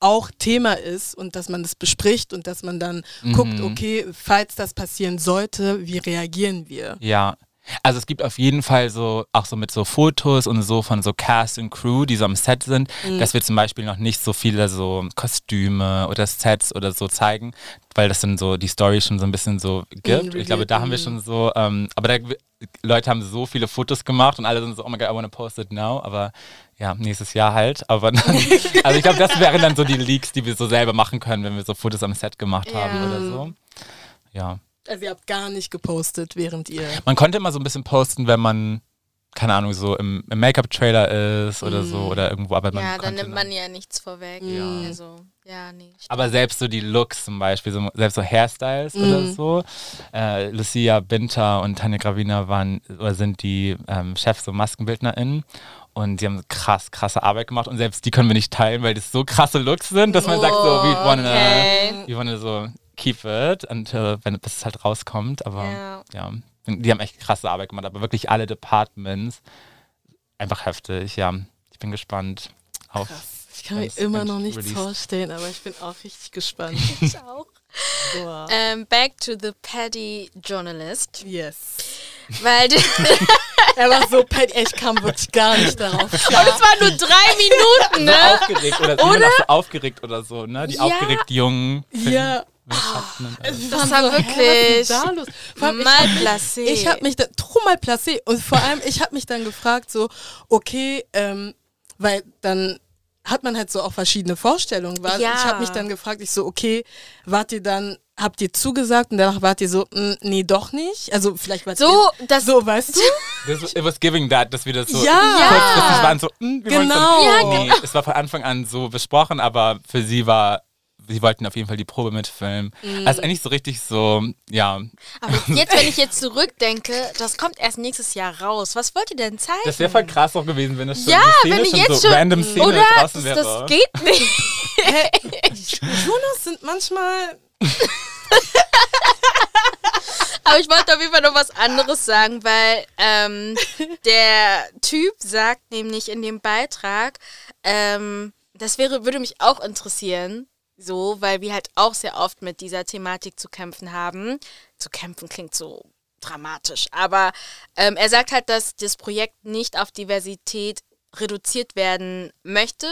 auch Thema ist und dass man das bespricht und dass man dann guckt, Mhm. okay, falls das passieren sollte, wie reagieren wir? Ja. Also es gibt auf jeden Fall so, auch so mit so Fotos und so von so Cast und Crew, die so am Set sind, Mhm. dass wir zum Beispiel noch nicht so viele so Kostüme oder Sets oder so zeigen, weil das dann so die Story schon so ein bisschen so gibt. ich glaube, da haben wir schon so, ähm, aber da, Leute haben so viele Fotos gemacht und alle sind so, oh my god, I wanna post it now, aber ja, nächstes Jahr halt. Aber dann, also ich glaube, das wären dann so die Leaks, die wir so selber machen können, wenn wir so Fotos am Set gemacht haben Ja. oder so. Ja. Also ihr habt gar nicht gepostet, während ihr. Man konnte immer so ein bisschen posten, wenn man, keine Ahnung, so im, im Make-up-Trailer ist oder so oder irgendwo, aber man ja, dann nimmt man ja nichts vorweg. Ja. Also, ja, nee. stimmt. aber selbst so die Looks zum Beispiel, so, selbst so Hairstyles oder so. Äh, Lucia Binter und Tanja Gravina waren oder sind die ähm, Chefs, so MaskenbildnerInnen. Und die haben krass, krasse Arbeit gemacht. Und selbst die können wir nicht teilen, weil das so krasse Looks sind, dass man sagt, so, we wanna, okay. we wanna so keep it, until, wenn bis es halt rauskommt. Aber Ja. ja, die haben echt krasse Arbeit gemacht. Aber wirklich alle Departments, einfach heftig, ja. Ich bin gespannt auf. Ich kann mir immer noch nichts released. vorstellen, aber ich bin auch richtig gespannt. Ich auch. Boah. Ähm, back to the petty journalist. Yes. Weil und Er war so petty, ich kam wirklich gar nicht darauf klar. es waren nur drei Minuten, So ne? aufgeregt oder, oder? auch so aufgeregt oder so, ne? Die Ja. aufgeregt jungen Ja. Das waren war so, wirklich was ist da los? Vor allem, ich mal hab mich- placé. Ich habe mich dann, trop mal placé und vor allem, ich habe mich dann gefragt, so, okay, ähm, weil dann hat man halt so auch verschiedene Vorstellungen. Weil Ja. Ich habe mich dann gefragt, ich so, okay, wart ihr dann, habt ihr zugesagt und danach wart ihr so, mm, nee, doch nicht? Also vielleicht wart So, ihr, das- so, weißt du? Das, it was giving that, dass wir das so Ja. kurzfristig waren, so, hm, wir Genau. so, Ja, nee, Es war von Anfang an so besprochen, aber für sie war, sie wollten auf jeden Fall die Probe mitfilmen. Mhm. Also eigentlich so richtig so, ja, Aber jetzt, wenn ich jetzt zurückdenke, das kommt erst nächstes Jahr raus. Was wollt ihr denn zeigen? das wäre voll krass auch gewesen, wenn das schon ja, die Szene wenn ich schon jetzt so schon, random Szene oder? draußen wäre. das geht nicht. Jonas sind manchmal, Aber ich wollte auf jeden Fall noch was anderes sagen, weil ähm, der Typ sagt nämlich in dem Beitrag, ähm, das wäre, würde mich auch interessieren, so, weil wir halt auch sehr oft mit dieser Thematik zu kämpfen haben. Zu kämpfen klingt so dramatisch, aber ähm, er sagt halt, dass das Projekt nicht auf Diversität reduziert werden möchte,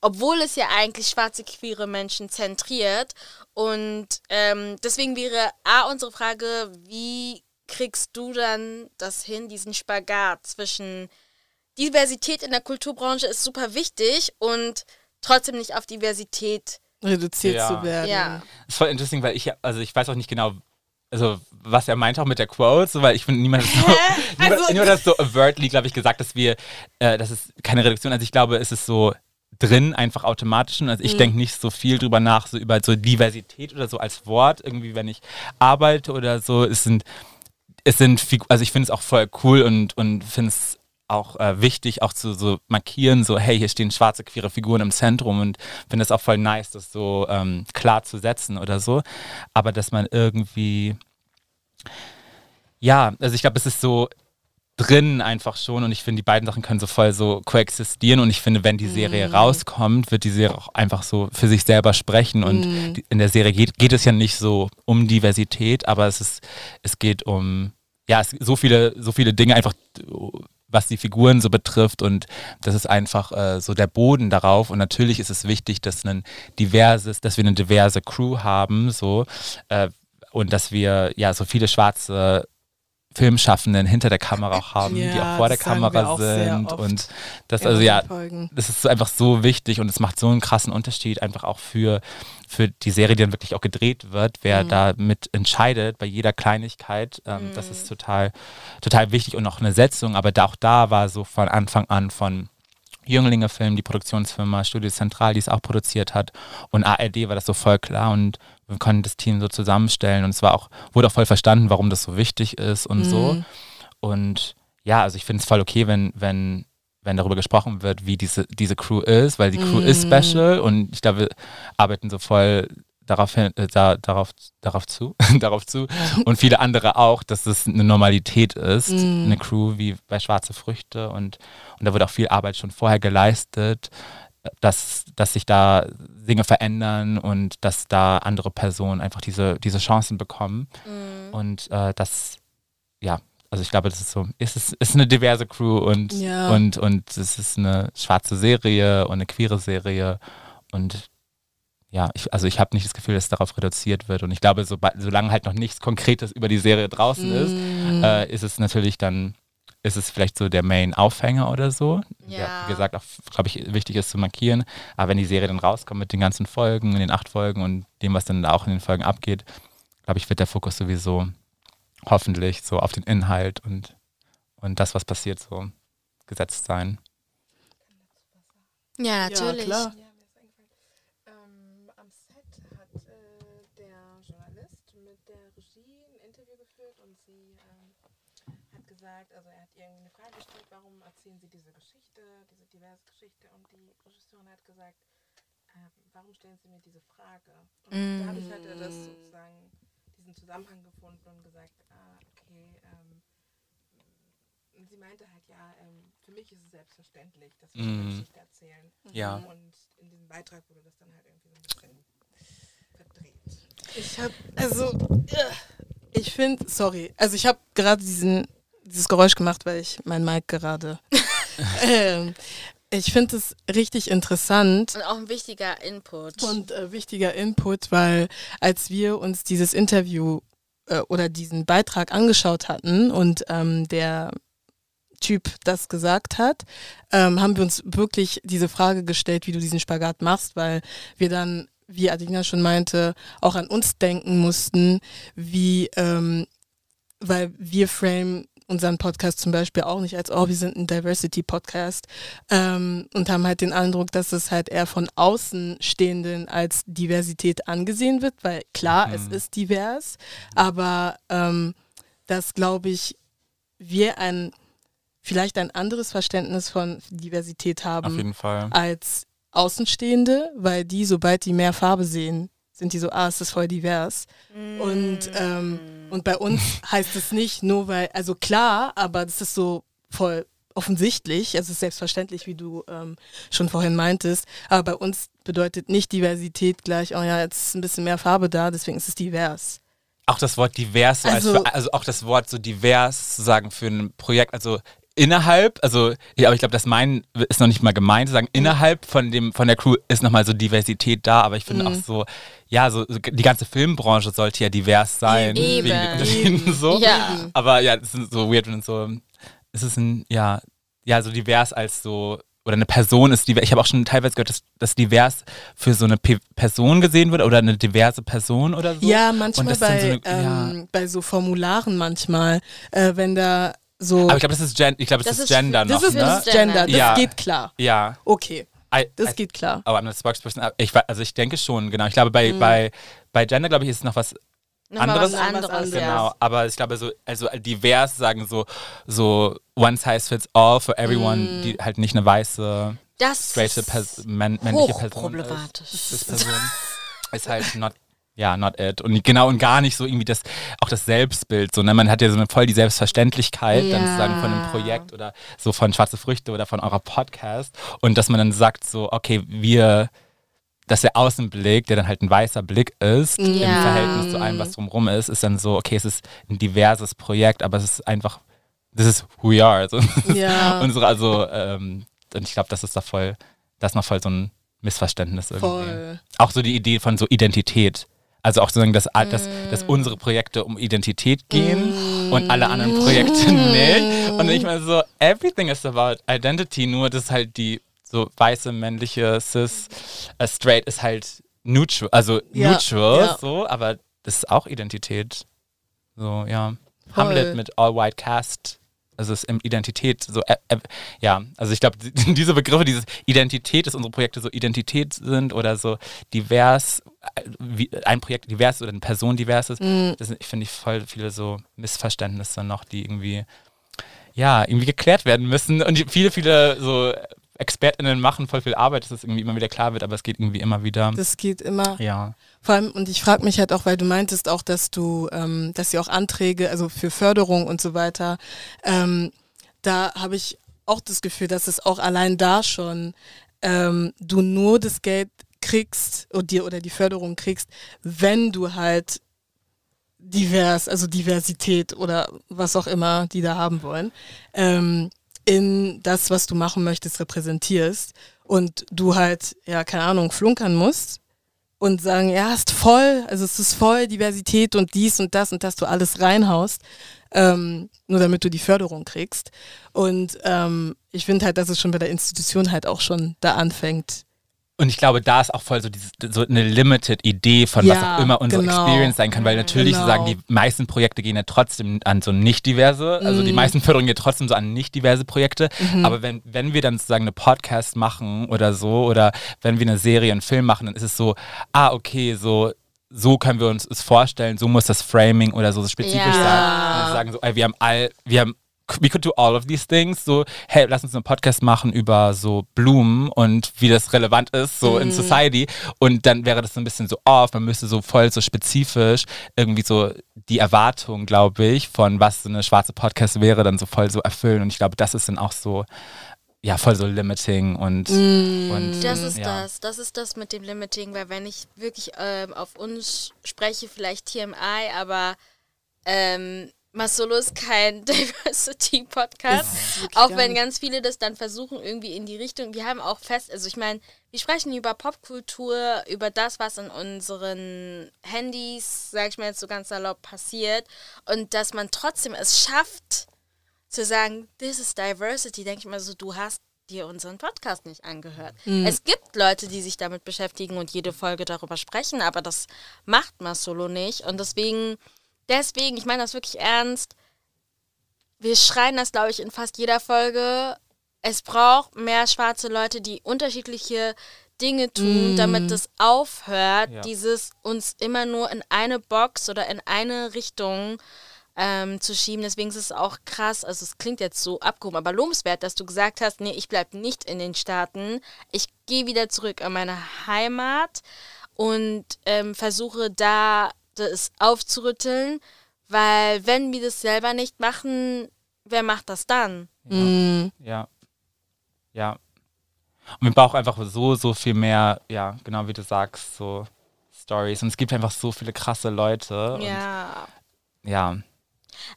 obwohl es ja eigentlich schwarze, queere Menschen zentriert. Und ähm, deswegen wäre A, unsere Frage, wie kriegst du dann das hin, diesen Spagat zwischen Diversität in der Kulturbranche ist super wichtig und trotzdem nicht auf Diversität. Reduziert Ja. zu werden. Ja. Das ist voll interesting, weil ich, also ich weiß auch nicht genau, also was er meinte auch mit der Quote, so, weil ich finde, niemand hat so, niemand, Also- niemand hat so overtly, glaube ich, gesagt, dass wir, äh, das ist keine Reduktion, also ich glaube, es ist so drin, einfach automatisch. Also ich denke nicht so viel drüber nach, so über so Diversität oder so als Wort, irgendwie, wenn ich arbeite oder so. Es sind, es sind, also ich finde es auch voll cool und, und finde es auch äh, wichtig, auch zu so markieren, so, hey, hier stehen schwarze, queere Figuren im Zentrum und finde es auch voll nice, das so ähm, klar zu setzen oder so. Aber dass man irgendwie, ja, also ich glaube, es ist so drin einfach schon und ich finde, die beiden Sachen können so voll so koexistieren und ich finde, wenn die Serie rauskommt, wird die Serie auch einfach so für sich selber sprechen und die, in der Serie geht, geht es ja nicht so um Diversität, aber es ist, es geht um, ja, es, so viele, so viele Dinge einfach, was die Figuren so betrifft und das ist einfach äh, so der Boden darauf. Und natürlich ist es wichtig, dass ein diverses, dass wir eine diverse Crew haben, so äh, und dass wir ja so viele schwarze Filmschaffenden hinter der Kamera auch haben, die Ja, auch vor der Kamera sind und das also ja, Folgen. das ist einfach so wichtig und es macht so einen krassen Unterschied einfach auch für, für die Serie, die dann wirklich auch gedreht wird, wer Mhm. da mit entscheidet bei jeder Kleinigkeit. Ähm, Das ist total, total wichtig und auch eine Setzung, aber da, auch da war so von Anfang an von Jünglinge Film, die Produktionsfirma Studio Zentral, die es auch produziert hat und ARD war das so voll klar und wir konnten das Team so zusammenstellen und es war auch, wurde auch voll verstanden, warum das so wichtig ist und so. Und ja, also ich finde es voll okay, wenn, wenn, wenn darüber gesprochen wird, wie diese, diese Crew ist, weil die Crew ist special und ich glaube, wir arbeiten so voll darauf, hin, äh, da, darauf, darauf zu, darauf zu und viele andere auch, dass es eine Normalität ist, eine Crew wie bei Schwarze Früchte und, und da wird auch viel Arbeit schon vorher geleistet, dass, dass sich da Dinge verändern und dass da andere Personen einfach diese, diese Chancen bekommen und äh, das, ja, also ich glaube, das ist so, es ist, ist eine diverse Crew und, Ja. und, und es ist eine schwarze Serie und eine queere Serie und ja, ich, also ich habe nicht das Gefühl, dass es darauf reduziert wird und ich glaube, so, solange halt noch nichts Konkretes über die Serie draußen ist, Mm. äh, ist es natürlich dann, ist es vielleicht so der Main-Aufhänger oder so. Ja. wie gesagt, auch, glaube ich, wichtig ist zu markieren. Aber wenn die Serie dann rauskommt mit den ganzen Folgen, in den acht Folgen und dem, was dann auch in den Folgen abgeht, glaube ich, wird der Fokus sowieso hoffentlich so auf den Inhalt und, und das, was passiert, so gesetzt sein. Ja, natürlich. klar. Ja, mir ist eingefallen. Ähm, am Set hat äh, der Journalist mit der Regie ein Interview geführt und sie ähm, hat gesagt, also er hat ihr eine Frage gestellt, warum erzählen sie diese Geschichte, diese diverse Geschichte und die Regisseurin hat gesagt, ähm, warum stellen sie mir diese Frage? Und dadurch hat er das sozusagen, diesen Zusammenhang gefunden und gesagt, ah, okay, ähm, sie meinte halt, ja, ähm, für mich ist es selbstverständlich, dass wir eine Geschichte erzählen. Ja. Und in diesem Beitrag wurde das dann halt irgendwie so ein bisschen verdreht. Ich habe, also, äh, ich finde, sorry, also ich habe gerade diesen, dieses Geräusch gemacht, weil ich mein Mic gerade. ähm, ich finde es richtig interessant Und auch ein wichtiger Input. und äh, wichtiger Input, weil als wir uns dieses Interview äh, oder diesen Beitrag angeschaut hatten und ähm, der Typ das gesagt hat, ähm, haben wir uns wirklich diese Frage gestellt, wie du diesen Spagat machst, weil wir dann, wie Adina schon meinte, auch an uns denken mussten, wie, ähm, weil wir frame unseren Podcast zum Beispiel auch nicht als, oh, wir sind ein Diversity-Podcast ähm, und haben halt den Eindruck, dass es halt eher von Außenstehenden als Diversität angesehen wird, weil klar, es Mhm. ist divers, aber ähm, dass, glaube ich, wir ein vielleicht ein anderes Verständnis von Diversität Auf haben jeden Fall. als Außenstehende, weil die, sobald die mehr Farbe sehen, sind die so, ah, es ist voll divers. Und, ähm, und bei uns heißt es nicht nur, weil, also klar, aber das ist so voll offensichtlich, es ist selbstverständlich, wie du ähm, schon vorhin meintest, aber bei uns bedeutet nicht Diversität gleich, oh ja, jetzt ist ein bisschen mehr Farbe da, deswegen ist es divers. Auch das Wort divers, so Also- als für, also auch das Wort so divers zu sagen für ein Projekt, also innerhalb, also ja, aber ich glaube, das mein ist noch nicht mal gemeint, zu sagen, innerhalb von dem von der Crew ist nochmal so Diversität da, aber ich finde auch so, ja, so, die ganze Filmbranche sollte ja divers sein, Eben. wegen den Unterschieden so. Ja. Aber ja, es ist so weird und so, es ist ein, ja, ja, so divers als so, oder eine Person ist divers. Ich habe auch schon teilweise gehört, dass, dass divers für so eine P Person gesehen wird oder eine diverse Person oder so. Ja, manchmal bei, so eine- ja. ähm, bei so Formularen manchmal, äh, wenn da so... Aber ich glaube, das ist, Gen ich glaub, das Das ist ist Gender das noch, ist ne? das ist Gender, das Ja. geht klar. Ja. Okay, I, das I, geht klar. Oh, I'm spokesperson. Ich, wa- also ich denke schon, genau. Ich glaube, bei, Mhm. bei, bei Gender, glaube ich, ist es noch was Nochmal anderes. was anderes. anderes, ja. Genau, aber ich glaube, so, also divers sagen so, so one size fits all for everyone, Mhm. die halt nicht eine weiße, Das straighte, ist Pers männliche Person ist. Das Person ist halt not, ja, not it. Und genau, und gar nicht so irgendwie das, auch das Selbstbild, so, ne? Man hat ja so eine, voll die Selbstverständlichkeit, dann Ja. zu sagen von einem Projekt oder so von Schwarze Früchte oder von eurer Podcast und dass man dann sagt so, okay, wir, dass der Außenblick, der dann halt ein weißer Blick ist, im Ja. Verhältnis zu allem, was drumherum ist, ist dann so, okay, es ist ein diverses Projekt, aber es ist einfach, this is who we are. So. Ja. Unsere, also, ähm, und ich glaube, das ist da voll, das ist noch voll so ein Missverständnis irgendwie. Voll. Auch so die Idee von so Identität. Also auch sozusagen, dass, dass, dass Mm. unsere Projekte um Identität gehen und alle anderen Projekte nicht. Und ich meine so, everything is about identity, nur dass halt die so weiße, männliche, cis, äh, straight ist halt neutral, also Ja, neutral, ja. so, aber das ist auch Identität. So, ja. Voll. Hamlet mit All White Cast. Also es ist Identität so, äh, äh, ja, also ich glaube, diese Begriffe, dieses Identität, dass unsere Projekte so Identität sind oder so divers, äh, wie ein Projekt divers oder eine Person divers ist, das sind, finde ich, voll viele so Missverständnisse noch, die irgendwie, ja, irgendwie geklärt werden müssen. Und viele, viele so ExpertInnen machen voll viel Arbeit, dass es irgendwie immer wieder klar wird, aber es geht irgendwie immer wieder. Das geht immer. ja. Vor allem, und ich frage mich halt auch, weil du meintest auch, dass du, ähm, dass sie auch Anträge, also für Förderung und so weiter, ähm, da habe ich auch das Gefühl, dass es auch allein da schon ähm, du nur das Geld kriegst oder die, oder die Förderung kriegst, wenn du halt divers, also Diversität oder was auch immer die da haben wollen, ähm, in das, was du machen möchtest, repräsentierst und du halt, ja, keine Ahnung, flunkern musst und sagen, ja, ist voll, also es ist voll Diversität und dies und das und dass du alles reinhaust, ähm, nur damit du die Förderung kriegst. Und ähm, ich finde halt, dass es schon bei der Institution halt auch schon da anfängt, Und ich glaube, da ist auch voll so, diese, so eine limited Idee von was Ja, auch immer unsere genau. Experience sein kann, weil natürlich Genau. sagen die meisten Projekte gehen ja trotzdem an so nicht diverse, also die Mhm. meisten Förderungen gehen trotzdem so an nicht diverse Projekte. Aber wenn, wenn wir dann sozusagen eine Podcast machen oder so, oder wenn wir eine Serie, einen Film machen, dann ist es so, ah, okay, so so können wir uns es vorstellen, so muss das Framing oder so spezifisch Ja. sein. Und sagen so, ey, wir haben all, wir haben we could do all of these things. So, hey, lass uns einen Podcast machen über so Blumen und wie das relevant ist, so in Society. Und dann wäre das so ein bisschen so off. Man müsste so voll so spezifisch irgendwie so die Erwartung, glaube ich, von was so eine schwarze Podcast wäre, dann so voll so erfüllen. Und ich glaube, das ist dann auch so, ja, voll so limiting und, und Das ist ja. das. Das ist das mit dem Limiting, weil wenn ich wirklich ähm, auf uns spreche, vielleicht TMI, aber ähm, Masolo ist kein Diversity-Podcast. Auch wenn ganz viele das dann versuchen, irgendwie in die Richtung. Wir haben auch fest, also ich meine, wir sprechen über Popkultur, über das, was in unseren Handys, sag ich mal jetzt so ganz salopp, passiert. Und dass man trotzdem es schafft, zu sagen, this is diversity, denke ich mal so, du hast dir unseren Podcast nicht angehört. Es gibt Leute, die sich damit beschäftigen und jede Folge darüber sprechen, aber das macht Masolo nicht. Und deswegen, deswegen, ich meine das wirklich ernst, wir schreien das, glaube ich, in fast jeder Folge. Es braucht mehr schwarze Leute, die unterschiedliche Dinge tun, damit es aufhört, Ja. dieses uns immer nur in eine Box oder in eine Richtung ähm, zu schieben. Deswegen ist es auch krass, also es klingt jetzt so abgehoben, aber lobenswert, dass du gesagt hast, nee, ich bleibe nicht in den Staaten. Ich gehe wieder zurück in meine Heimat und ähm, versuche da das aufzurütteln, weil wenn wir das selber nicht machen, wer macht das dann? Mhm. Ja. Ja. Und wir brauchen einfach so, so viel mehr, ja, genau wie du sagst, so Stories. Und es gibt einfach so viele krasse Leute. Ja. Und, ja.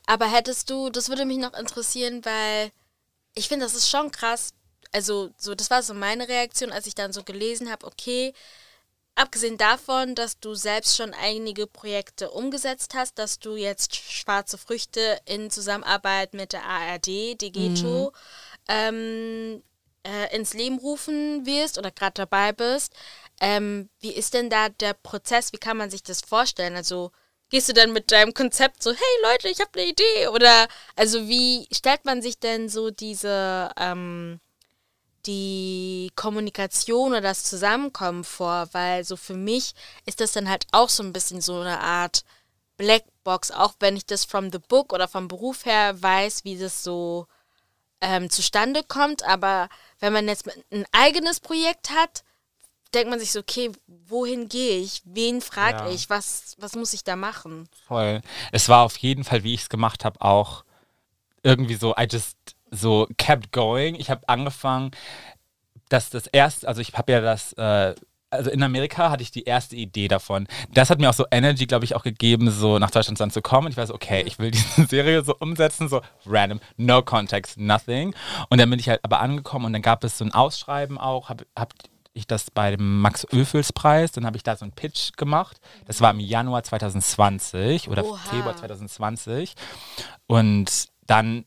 Aber hättest du, das würde mich noch interessieren, weil ich finde, das ist schon krass. Also, so, das war so meine Reaktion, als ich dann so gelesen habe, okay, abgesehen davon, dass du selbst schon einige Projekte umgesetzt hast, dass du jetzt schwarze Früchte in Zusammenarbeit mit der ARD, Degeto, ähm, äh, ins Leben rufen wirst oder gerade dabei bist. Ähm, wie ist denn da der Prozess? Wie kann man sich das vorstellen? Also gehst du dann mit deinem Konzept so, hey Leute, ich habe eine Idee? Oder also wie stellt man sich denn so diese ähm, die Kommunikation oder das Zusammenkommen vor? Weil so für mich ist das dann halt auch so ein bisschen so eine Art Blackbox, auch wenn ich das from the book oder vom Beruf her weiß, wie das so ähm, zustande kommt. Aber wenn man jetzt ein eigenes Projekt hat, denkt man sich so, okay, wohin gehe ich? Wen frage Ja. ich? Was, was muss ich da machen? Voll. Es war auf jeden Fall, wie ich es gemacht habe, auch irgendwie so, I just so kept going. Ich habe angefangen, dass das erste, also ich habe ja das, äh, also in Amerika hatte ich die erste Idee davon. Das hat mir auch so Energy, glaube ich, auch gegeben, so nach Deutschland dann zu kommen. Und ich war so, okay, ich will diese Serie so umsetzen, so random, no context, nothing. Und dann bin ich halt aber angekommen und dann gab es so ein Ausschreiben auch, habe hab ich das bei dem Max Ophüls Preis, dann habe ich da so einen Pitch gemacht. Das war im Januar 2020 oder Oha. Februar 2020. Und dann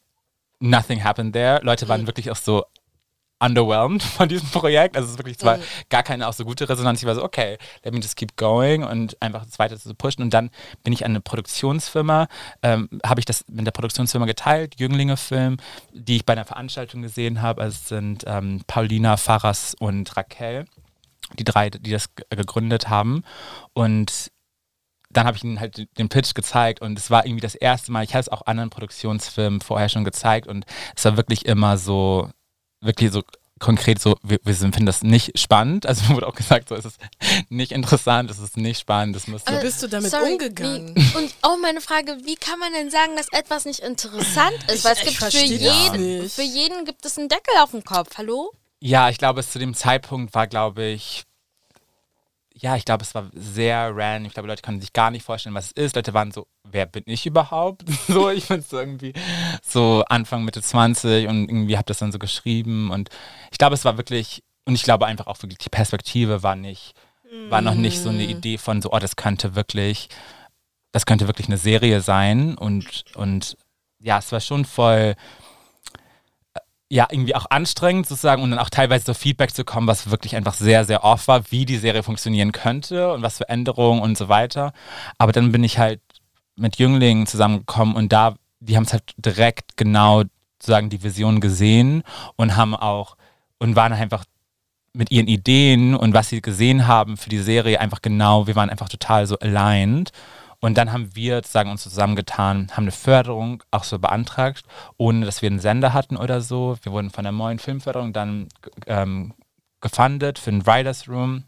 nothing happened there. Leute waren wirklich auch so underwhelmed von diesem Projekt. Also es ist wirklich zwar gar keine auch so gute Resonanz. Ich war so, okay, let me just keep going und einfach das weiter zu pushen. Und dann bin ich an eine Produktionsfirma, ähm, habe ich das mit der Produktionsfirma geteilt, Jünglinge Film, die ich bei einer Veranstaltung gesehen habe. Also es sind ähm, Paulina, Faras und Raquel, die drei, die das gegründet haben. Und dann habe ich ihnen halt den Pitch gezeigt und es war irgendwie das erste Mal, ich habe es auch anderen Produktionsfirmen vorher schon gezeigt und es war wirklich immer so, wirklich so konkret so, wir, wir sind- finden das nicht spannend. Also mir wurde auch gesagt, so es ist nicht interessant, es ist nicht spannend, das muss so. Wie bist du damit Sorry, umgegangen? Wie, und auch meine Frage, wie kann man denn sagen, dass etwas nicht interessant ist? Weil es Ich- gibt ich für jeden, für jeden gibt es einen Deckel auf dem Kopf. Hallo? Ja, ich glaube, es zu dem Zeitpunkt war, glaube ich, ja, ich glaube, es war sehr random. Ich glaube, Leute konnten sich gar nicht vorstellen, was es ist. Leute waren so, wer bin ich überhaupt? so, ich bin so irgendwie so Anfang, Mitte 20 und irgendwie habe das dann so geschrieben. Und ich glaube, es war wirklich, und ich glaube einfach auch wirklich, die Perspektive war nicht, war noch nicht so eine Idee von so, oh, das könnte wirklich, das könnte wirklich eine Serie sein. Und, und ja, es war schon voll ja, irgendwie auch anstrengend sozusagen und dann auch teilweise so Feedback zu kommen, was wirklich einfach sehr, sehr off war, wie die Serie funktionieren könnte und was für Änderungen und so weiter. Aber dann bin ich halt mit Jünglingen zusammengekommen und da, die haben es halt direkt genau sozusagen die Vision gesehen und haben auch und waren einfach mit ihren Ideen und was sie gesehen haben für die Serie einfach genau, wir waren einfach total so aligned und dann haben wir sozusagen uns zusammengetan, haben eine Förderung auch so beantragt, ohne dass wir einen Sender hatten oder so. Wir wurden von der neuen Filmförderung dann ähm, gefundet für einen Writers Room.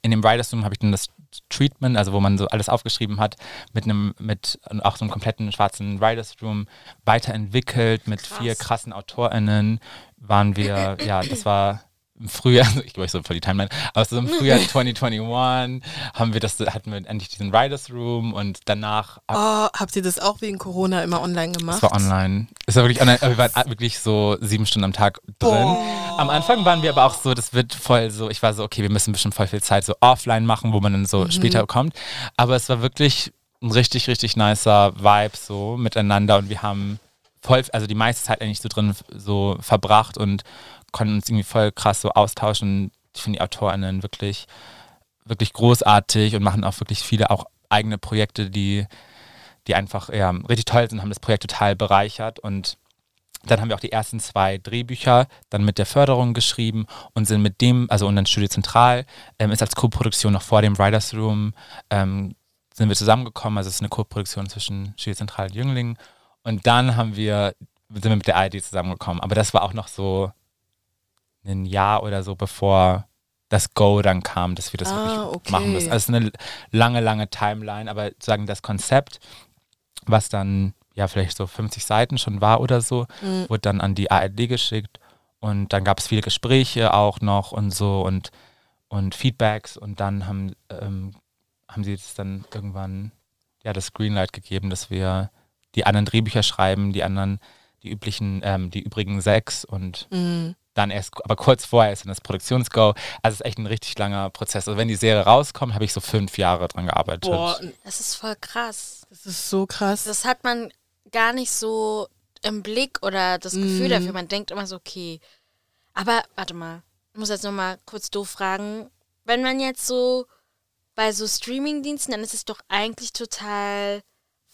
In dem Writers Room habe ich dann das Treatment, also wo man so alles aufgeschrieben hat, mit einem, mit auch so einem kompletten schwarzen Writers Room weiterentwickelt, mit Krass. vier krassen AutorInnen waren wir, ja, das war im Frühjahr, ich glaube, ich so voll die Timeline, aber so im Frühjahr 2021 haben wir das, hatten wir endlich diesen Writers Room und danach. Oh, habt ihr das auch wegen Corona immer online gemacht? Es war online. Es war wirklich online, aber wir waren wirklich so sieben Stunden am Tag drin. Oh. Am Anfang waren wir aber auch so, das wird voll so, ich war so, okay, wir müssen bestimmt voll viel Zeit so offline machen, wo man dann so mhm. später kommt. Aber es war wirklich ein richtig, richtig nicer Vibe so miteinander und wir haben voll, also die meiste Zeit eigentlich so drin so verbracht und konnten uns irgendwie voll krass so austauschen. Ich finde die AutorInnen wirklich, wirklich großartig und machen auch wirklich viele auch eigene Projekte, die, die einfach ja, richtig toll sind, haben das Projekt total bereichert und dann haben wir auch die ersten zwei Drehbücher dann mit der Förderung geschrieben und sind mit dem, also und dann Studio Zentral, ähm, ist als Co-Produktion noch vor dem Writers Room, ähm, sind wir zusammengekommen. Also es ist eine Co-Produktion zwischen Studio Zentral und Jüngling. Und dann haben wir, sind wir mit der ARD zusammengekommen. Aber das war auch noch so, ein Jahr oder so, bevor das Go dann kam, dass wir das ah, wirklich okay. machen müssen. Also eine lange, lange Timeline, aber sozusagen das Konzept, was dann ja vielleicht so 50 Seiten schon war oder so, mhm. wurde dann an die ARD geschickt und dann gab es viele Gespräche auch noch und so und, und Feedbacks und dann haben, ähm, haben sie es dann irgendwann ja das Greenlight gegeben, dass wir die anderen Drehbücher schreiben, die anderen, die üblichen, ähm, die übrigen sechs und mhm dann erst, aber kurz vorher ist dann das Produktionsgo. Also es ist echt ein richtig langer Prozess. Also wenn die Serie rauskommt, habe ich so fünf Jahre dran gearbeitet. Boah, das ist voll krass. Das ist so krass. Das hat man gar nicht so im Blick oder das Gefühl mm. dafür. Man denkt immer so, okay. Aber warte mal, ich muss jetzt nochmal kurz doof fragen. Wenn man jetzt so bei so Streaming-Diensten, dann ist es doch eigentlich total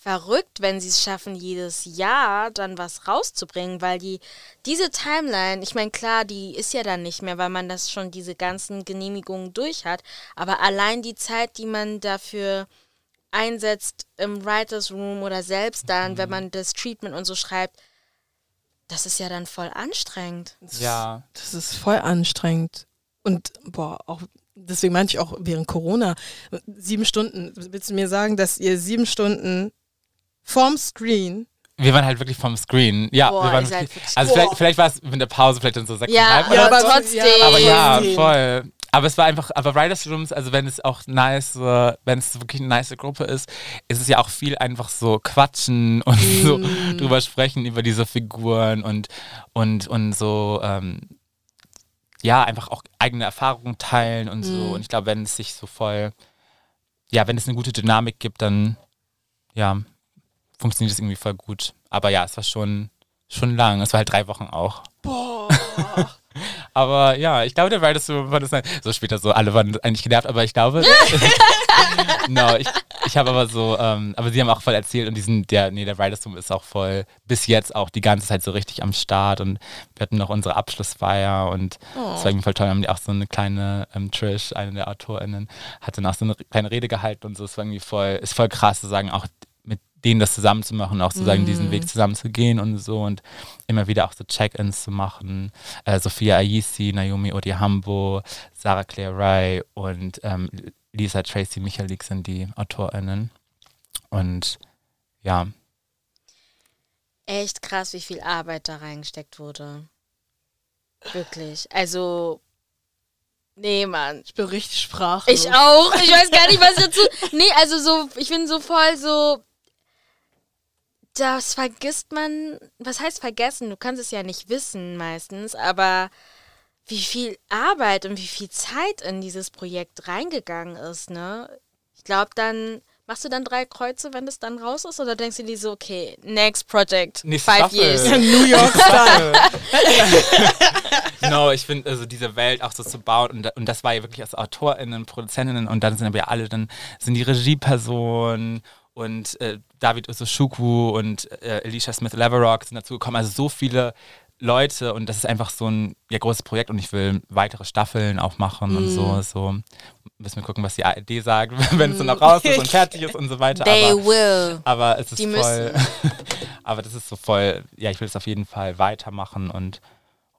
verrückt, wenn sie es schaffen, jedes Jahr dann was rauszubringen, weil die diese Timeline, ich meine, klar, die ist ja dann nicht mehr, weil man das schon diese ganzen Genehmigungen durch hat, aber allein die Zeit, die man dafür einsetzt im Writers Room oder selbst dann, mhm. wenn man das Treatment und so schreibt, das ist ja dann voll anstrengend. Ja. Das ist voll anstrengend. Und boah, auch deswegen meinte ich auch während Corona, sieben Stunden, willst du mir sagen, dass ihr sieben Stunden Vorm Screen. Wir waren halt wirklich vom Screen. Ja, Boah, wir waren wirklich, also vielleicht, vielleicht war es mit der Pause vielleicht dann so sechseinhalb. Ja, ja, aber trotzdem. Aber ja, voll. Aber es war einfach, aber Writers Rooms, also wenn es auch nice, wenn es wirklich eine nice Gruppe ist, ist es ja auch viel einfach so quatschen und mm. so drüber sprechen über diese Figuren und, und, und so, ähm, ja, einfach auch eigene Erfahrungen teilen und so. Mm. Und ich glaube, wenn es sich so voll, ja, wenn es eine gute Dynamik gibt, dann, ja, funktioniert das irgendwie voll gut. Aber ja, es war schon, schon lang. Es war halt drei Wochen auch. Boah. aber ja, ich glaube, der Writers Room war das so später so, alle waren eigentlich genervt, aber ich glaube, no, ich, ich habe aber so, ähm, aber sie haben auch voll erzählt und diesen, der, nee, der Writers Room ist auch voll bis jetzt auch die ganze Zeit so richtig am Start und wir hatten noch unsere Abschlussfeier und es oh. war irgendwie voll toll, haben die auch so eine kleine ähm, Trish, eine der AutorInnen, hat dann auch so eine kleine Rede gehalten und so, es war irgendwie voll, ist voll krass zu sagen, auch denen das zusammen zu machen, auch sozusagen mm. diesen Weg zusammen zu gehen und so und immer wieder auch so Check-ins zu machen. Äh, Sophia Ayisi, Naomi Odihambo, Sarah Claire Rai und ähm, Lisa Tracy Michalik sind die AutorInnen. Und ja. Echt krass, wie viel Arbeit da reingesteckt wurde. Wirklich. Also Nee, Mann. Ich bin richtig sprachlos. Ich auch. Ich weiß gar nicht, was ich dazu. Nee, also so, ich bin so voll so. Das vergisst man. Was heißt vergessen? Du kannst es ja nicht wissen meistens, aber wie viel Arbeit und wie viel Zeit in dieses Projekt reingegangen ist, ne? Ich glaube, dann machst du dann drei Kreuze, wenn es dann raus ist, oder denkst du dir so, okay, next project, Nächste five Staffel. years. New York Style. no, ich finde, also diese Welt auch so zu bauen und, und das war ja wirklich als AutorInnen, Produzentinnen und dann sind aber ja alle, dann sind die Regiepersonen und äh, David Usoshukwu und äh, Alicia Smith Leverock sind dazu gekommen. Also so viele Leute und das ist einfach so ein ja, großes Projekt und ich will weitere Staffeln auch machen und so. so. Müssen wir gucken, was die ARD sagt, wenn es dann auch raus ist und fertig ist und so weiter. They aber, will. aber es ist Die voll. aber das ist so voll, ja, ich will es auf jeden Fall weitermachen und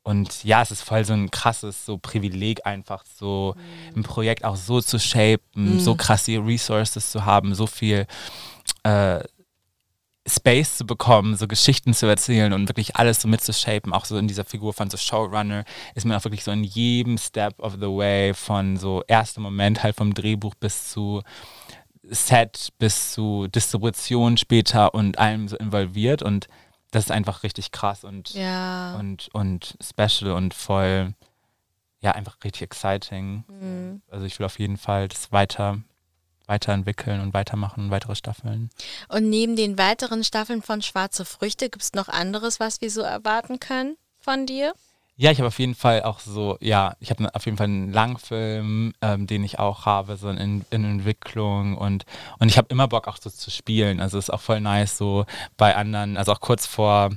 und ja, es ist voll so ein krasses so Privileg, einfach so ein Projekt auch so zu shapen, so krasse Resources zu haben, so viel äh, Space zu bekommen, so Geschichten zu erzählen und wirklich alles so mitzushapen, auch so in dieser Figur von so Showrunner, ist man auch wirklich so in jedem Step of the way von so erster Moment halt vom Drehbuch bis zu Set bis zu Distribution später und allem so involviert und das ist einfach richtig krass und, Ja. und, und special und voll, ja, einfach richtig exciting. Mhm. Also ich will auf jeden Fall das weiter, weiterentwickeln und weitermachen, weitere Staffeln. Und neben den weiteren Staffeln von Schwarze Früchte gibt es noch anderes, was wir so erwarten können von dir? Ja, ich habe auf jeden Fall auch so, ja, ich habe auf jeden Fall einen Langfilm, ähm, den ich auch habe, so in, in Entwicklung und, und ich habe immer Bock auch so zu spielen. Also ist auch voll nice, so bei anderen, also auch kurz vor,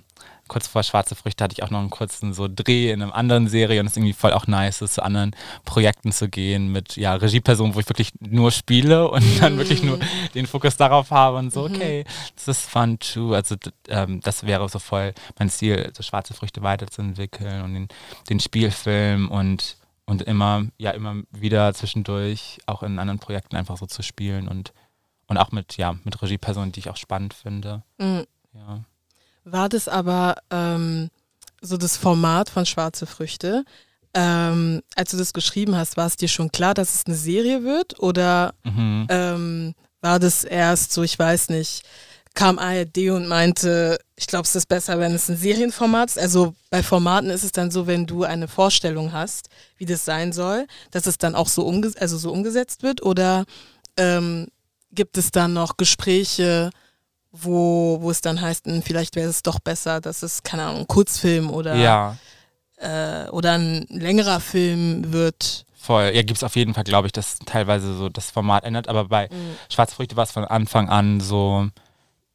kurz vor Schwarze Früchte hatte ich auch noch einen kurzen so Dreh in einer anderen Serie und es ist irgendwie voll auch nice, so zu anderen Projekten zu gehen mit ja, Regiepersonen, wo ich wirklich nur spiele und dann wirklich nur den Fokus darauf habe und so, okay, das ist fun too. Also ähm, das wäre so voll mein Ziel, so Schwarze Früchte weiterzuentwickeln und den, den Spielfilm und und immer, ja, immer wieder zwischendurch auch in anderen Projekten einfach so zu spielen und, und auch mit, ja, mit Regiepersonen, die ich auch spannend finde. Mhm. Ja. War das aber ähm, so das Format von Schwarze Früchte? Ähm, als du das geschrieben hast, war es dir schon klar, dass es eine Serie wird? Oder Mhm. ähm, war das erst so, ich weiß nicht, kam ARD und meinte, ich glaube, es ist besser, wenn es ein Serienformat ist. Also bei Formaten ist es dann so, wenn du eine Vorstellung hast, wie das sein soll, dass es dann auch so, umge also so umgesetzt wird? Oder ähm, gibt es dann noch Gespräche, wo, wo es dann heißt, hm, vielleicht wäre es doch besser, dass es, keine Ahnung, ein Kurzfilm oder, Ja, äh, oder ein längerer Film wird? voll. Ja, gibt es auf jeden Fall, glaube ich, dass teilweise so das Format ändert, aber bei Mhm. Schwarze Früchte war es von Anfang an so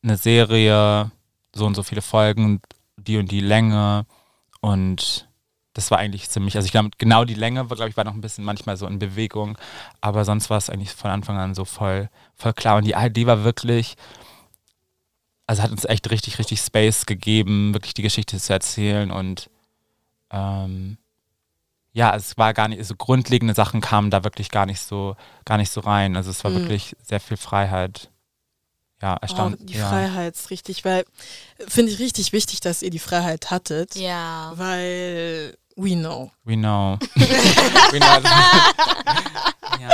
eine Serie, so und so viele Folgen, die und die Länge und das war eigentlich ziemlich, also ich glaube, genau die Länge war, glaube ich, war noch ein bisschen manchmal so in Bewegung, aber sonst war es eigentlich von Anfang an so voll, voll klar. Und die ARD war wirklich, also hat uns echt richtig, richtig Space gegeben, wirklich die Geschichte zu erzählen und ähm, ja, es war gar nicht, so grundlegende Sachen kamen da wirklich gar nicht so, gar nicht so rein. Also es war Mhm. wirklich sehr viel Freiheit. Ja, Oh, erstaunt. die ja. Freiheit ist richtig, weil finde ich richtig wichtig, dass ihr die Freiheit hattet, Ja. weil we know. We know. We know. ja.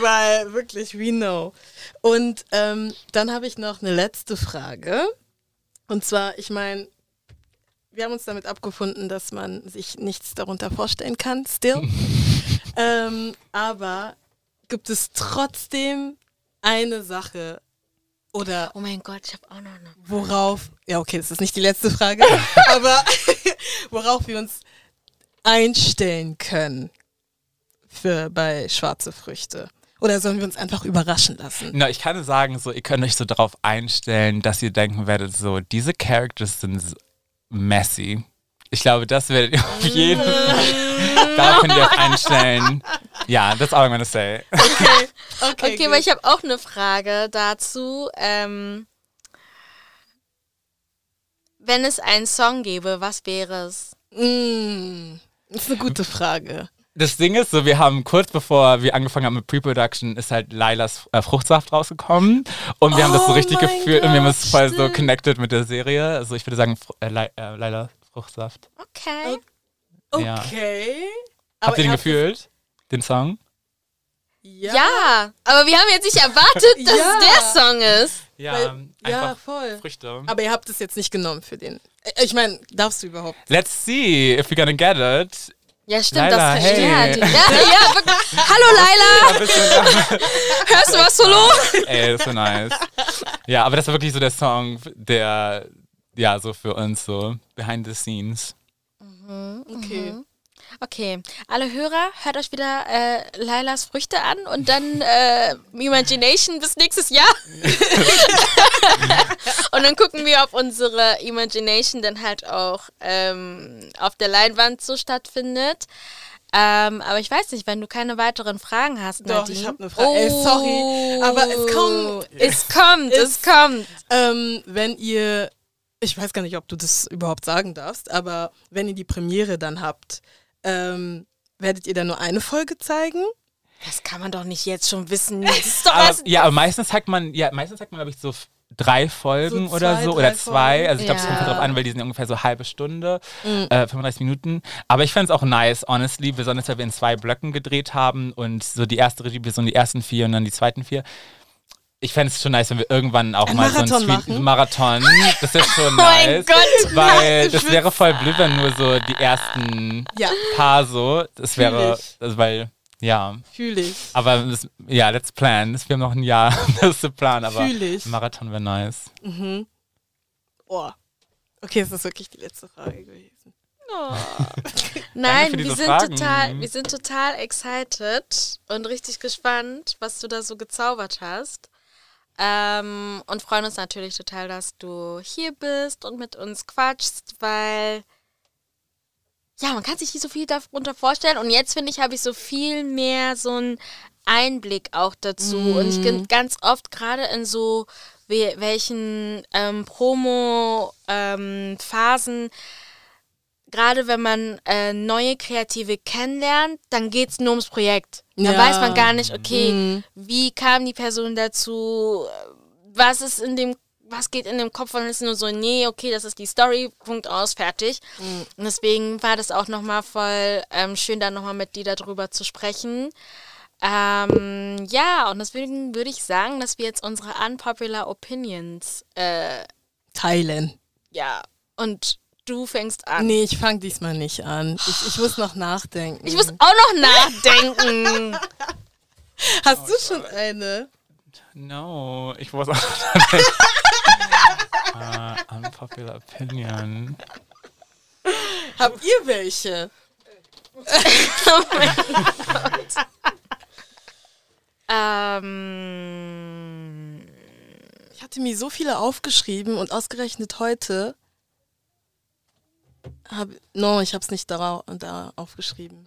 Weil wirklich, we know. Und ähm, dann habe ich noch eine letzte Frage. Und zwar, ich meine, wir haben uns damit abgefunden, dass man sich nichts darunter vorstellen kann, still. ähm, aber gibt es trotzdem eine Sache oder Oh mein Gott, ich habe auch noch eine. worauf, ja okay, das ist nicht die letzte Frage, aber worauf wir uns einstellen können für bei schwarze Früchte? Oder sollen wir uns einfach überraschen lassen? Na, ich kann nur sagen, so, ihr könnt euch so darauf einstellen, dass ihr denken werdet, so, diese Characters sind so messy. Ich glaube, das werdet ihr auf jeden Fall. Darauf könnt ihr euch einstellen. Ja, that's all I'm gonna say. Okay, Okay, gut. aber ich habe auch eine Frage dazu. Ähm, wenn es einen Song gäbe, was wäre es? Mm, das ist eine gute Frage. Das Ding ist, so wir haben kurz bevor wir angefangen haben mit Pre-Production, ist halt Lailas äh, Fruchtsaft rausgekommen und wir haben das so Oh richtig gefühlt und wir haben es voll so connected mit der Serie. Also ich würde sagen, äh, äh, Laila Fruchtsaft. Okay. Ja. Okay. Habt ihr den gefühlt? den Song? Ja. aber wir haben jetzt nicht erwartet, dass Ja. es der Song ist. Ja, Weil- ja, einfach voll. Früchte. Aber ihr habt es jetzt nicht genommen für den. Äh, Ich meine, darfst du überhaupt? Let's see if we're gonna get it. Ja, stimmt, Laila, das hey. ja, die, ja, ja, wirklich. Hallo Laila, hörst du was solo? ey, das war nice. Ja, aber das war wirklich so der Song, der, ja, so für uns so behind the scenes. Okay. Okay, alle Hörer, hört euch wieder äh, Lailas Früchte an und dann äh, Imagination bis nächstes Jahr. und dann gucken wir, ob unsere Imagination dann halt auch ähm, auf der Leinwand so stattfindet. Ähm, aber ich weiß nicht, wenn du keine weiteren Fragen hast, Doch, Nadine. ich hab eine Frage. Ey, sorry, aber es kommt- Es kommt, es, es- kommt. Ähm, wenn ihr, ich weiß gar nicht, ob du das überhaupt sagen darfst, aber wenn ihr die Premiere dann habt, ähm, werdet ihr dann nur eine Folge zeigen? Das kann man doch nicht jetzt schon wissen. Das ist doch Aber, ja, aber meistens zeigt man, ja, meistens zeigt man, glaube ich, so drei Folgen So oder zwei, so drei oder zwei. Folgen. Also ich glaube, es kommt Ja. halt drauf an, weil die sind ungefähr so halbe Stunde, Mhm. äh, 35 Minuten. Aber ich fand es auch nice, honestly, besonders weil wir in zwei Blöcken gedreht haben und so die erste Regie-Person die ersten vier und dann die zweiten vier. Ich fände es schon nice, wenn wir irgendwann auch Ein mal so Marathon einen Street machen? Marathon. Das ist schon mein nice. Gott, Weil nein, das wäre voll blöd, wenn nur so die ersten Ja, paar so. Das Fühl wäre, das, weil, ja. fühle ich. Aber das, ja, let's plan. Wir haben noch ein Jahr, das zu planen, aber Fühl ich. Marathon wäre nice. Mhm. Oh. Okay, das ist wirklich die letzte Frage gewesen. Nein, für wir sind, Fragen. total, wir sind total excited und richtig gespannt, was du da so gezaubert hast. Ähm, und freuen uns natürlich total, dass du hier bist und mit uns quatschst, weil ja, man kann sich nicht so viel darunter vorstellen. Und jetzt finde ich, habe ich so viel mehr so einen Einblick auch dazu. Und ich bin ganz oft gerade in so we welchen ähm, Promo-Phasen gerade wenn man äh, neue Kreative kennenlernt, dann geht es nur ums Projekt. Dann Ja. weiß man gar nicht, okay, Mhm. wie kam die Person dazu, was ist in dem, was geht in dem Kopf und ist nur so, nee, okay, das ist die Story, Punkt aus, fertig. Und deswegen war das auch nochmal voll ähm, schön, da nochmal mit dir darüber zu sprechen. Ähm, ja, und deswegen würde ich sagen, dass wir jetzt unsere unpopular Opinions, äh, Teilen. ja, und du fängst an. Nee, ich fange diesmal nicht an. Ich, ich muss noch nachdenken. Ich muss auch noch nachdenken. Hast du schon eine? No, ich muss auch uh, Unpopular Opinion. Habt ihr welche? ähm, Ich hatte mir so viele aufgeschrieben und ausgerechnet heute. Hab, no, ich habe es nicht da, da aufgeschrieben.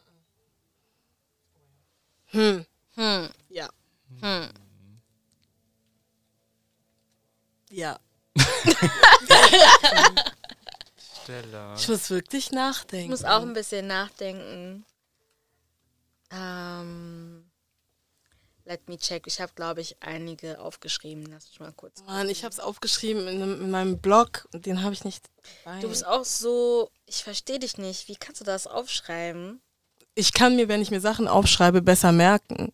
Hm. hm, Ja. hm. Ja. Stella. Ich muss wirklich Ich nachdenken. muss auch ein bisschen nachdenken. Ähm, let me check. Ich habe, glaube ich, einige aufgeschrieben. Lass mich mal kurz. Mann, ich habe es aufgeschrieben in, in meinem Blog und den habe ich nicht dabei. Du bist auch so. Ich verstehe dich nicht. Wie kannst du das aufschreiben? ich kann mir, wenn ich mir Sachen aufschreibe, besser merken.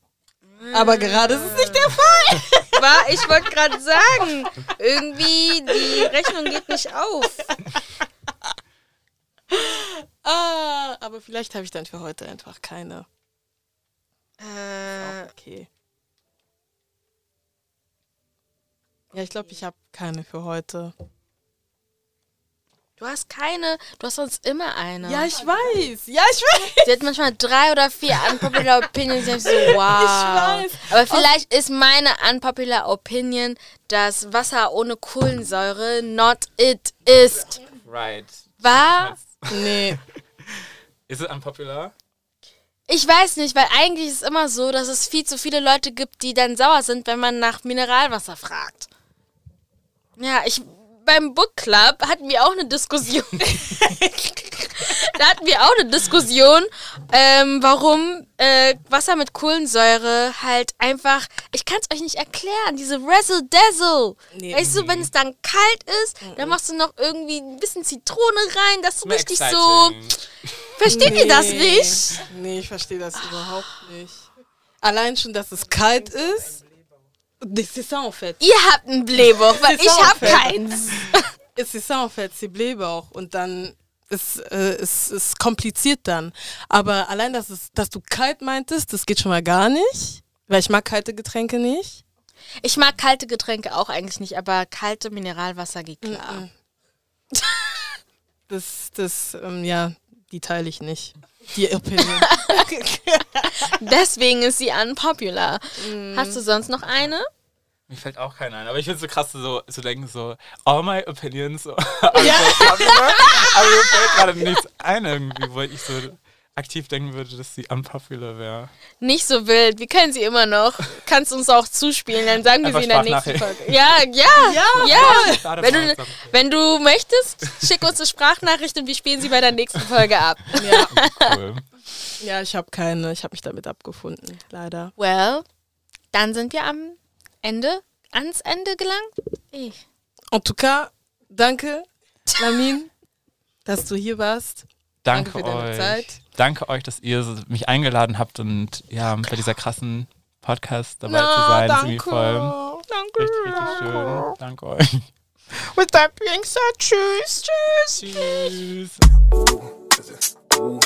Aber gerade ist es nicht der Fall. War, ich wollte gerade sagen, irgendwie die Rechnung geht nicht auf. Ah, aber vielleicht habe ich dann für heute einfach keine. Äh, Okay. Ja, ich glaube, ich habe keine für heute. du hast keine. Du hast sonst immer eine. Ja, ich weiß. Ja, ich weiß. Sie hat manchmal drei oder vier unpopular Opinions. Ich so, wow. Ich weiß. Aber vielleicht ist meine unpopular Opinion, dass Wasser ohne Kohlensäure not it ist. Right. War? Nee. Ist es unpopular? Ich weiß nicht, weil eigentlich ist es immer so, dass es viel zu viele Leute gibt, die dann sauer sind, wenn man nach Mineralwasser fragt. Ja, ich beim Book Club hatten wir auch eine Diskussion. da hatten wir auch eine Diskussion, ähm, warum äh, Wasser mit Kohlensäure halt einfach, ich kann es euch nicht erklären, diese Razzle Dazzle. Nee. Weißt du, wenn es dann kalt ist, dann machst du noch irgendwie ein bisschen Zitrone rein, dass du Mehr richtig so exciting. Versteht ihr das nicht? Nee, ich verstehe das überhaupt nicht. Allein schon, dass es kalt ist. C'est ça en fait. Ihr habt einen Blähbauch, weil ich auch hab fair. keins. C'est ça en fait, c'est Blähbauch. Und dann ist äh, es ist kompliziert dann. Aber allein, dass, es, dass du kalt meintest, das geht schon mal gar nicht. Weil ich mag kalte Getränke nicht. Ich mag kalte Getränke auch eigentlich nicht, aber kalte Mineralwasser geht klar. Das, das, ähm, ja, die teile ich nicht. Die Opinion. Deswegen ist sie unpopular. Mhm. Hast du sonst noch eine? Mir fällt auch keiner ein, aber ich finde es so krass, so zu denken, so, all my opinions, so, aber, so, aber mir fällt gerade nichts ein irgendwie, wo ich so aktiv denken würde, dass sie unpopular wäre. Nicht so wild. Wir können sie immer noch. Kannst uns auch zuspielen, dann sagen wir sie in der nächsten. Folge. Ja, ja, ja. ja. Wenn, du, wenn du möchtest, schick uns eine Sprachnachricht und wir spielen sie bei der nächsten Folge ab. ja. cool. ja, ich habe keine. Ich habe mich damit abgefunden. Leider. Well, dann sind wir am Ende, ans Ende gelangt. Ich. En tout cas, danke, Lamin, dass du hier warst. Danke, Danke für deine euch. Zeit. Danke euch, dass ihr so- mich eingeladen habt und ja, bei dieser krassen Podcast dabei zu sein. Das ist irgendwie voll richtig, richtig schön. Danke euch. With that being said, tschüss. Tschüss. Tschüss. Ooh,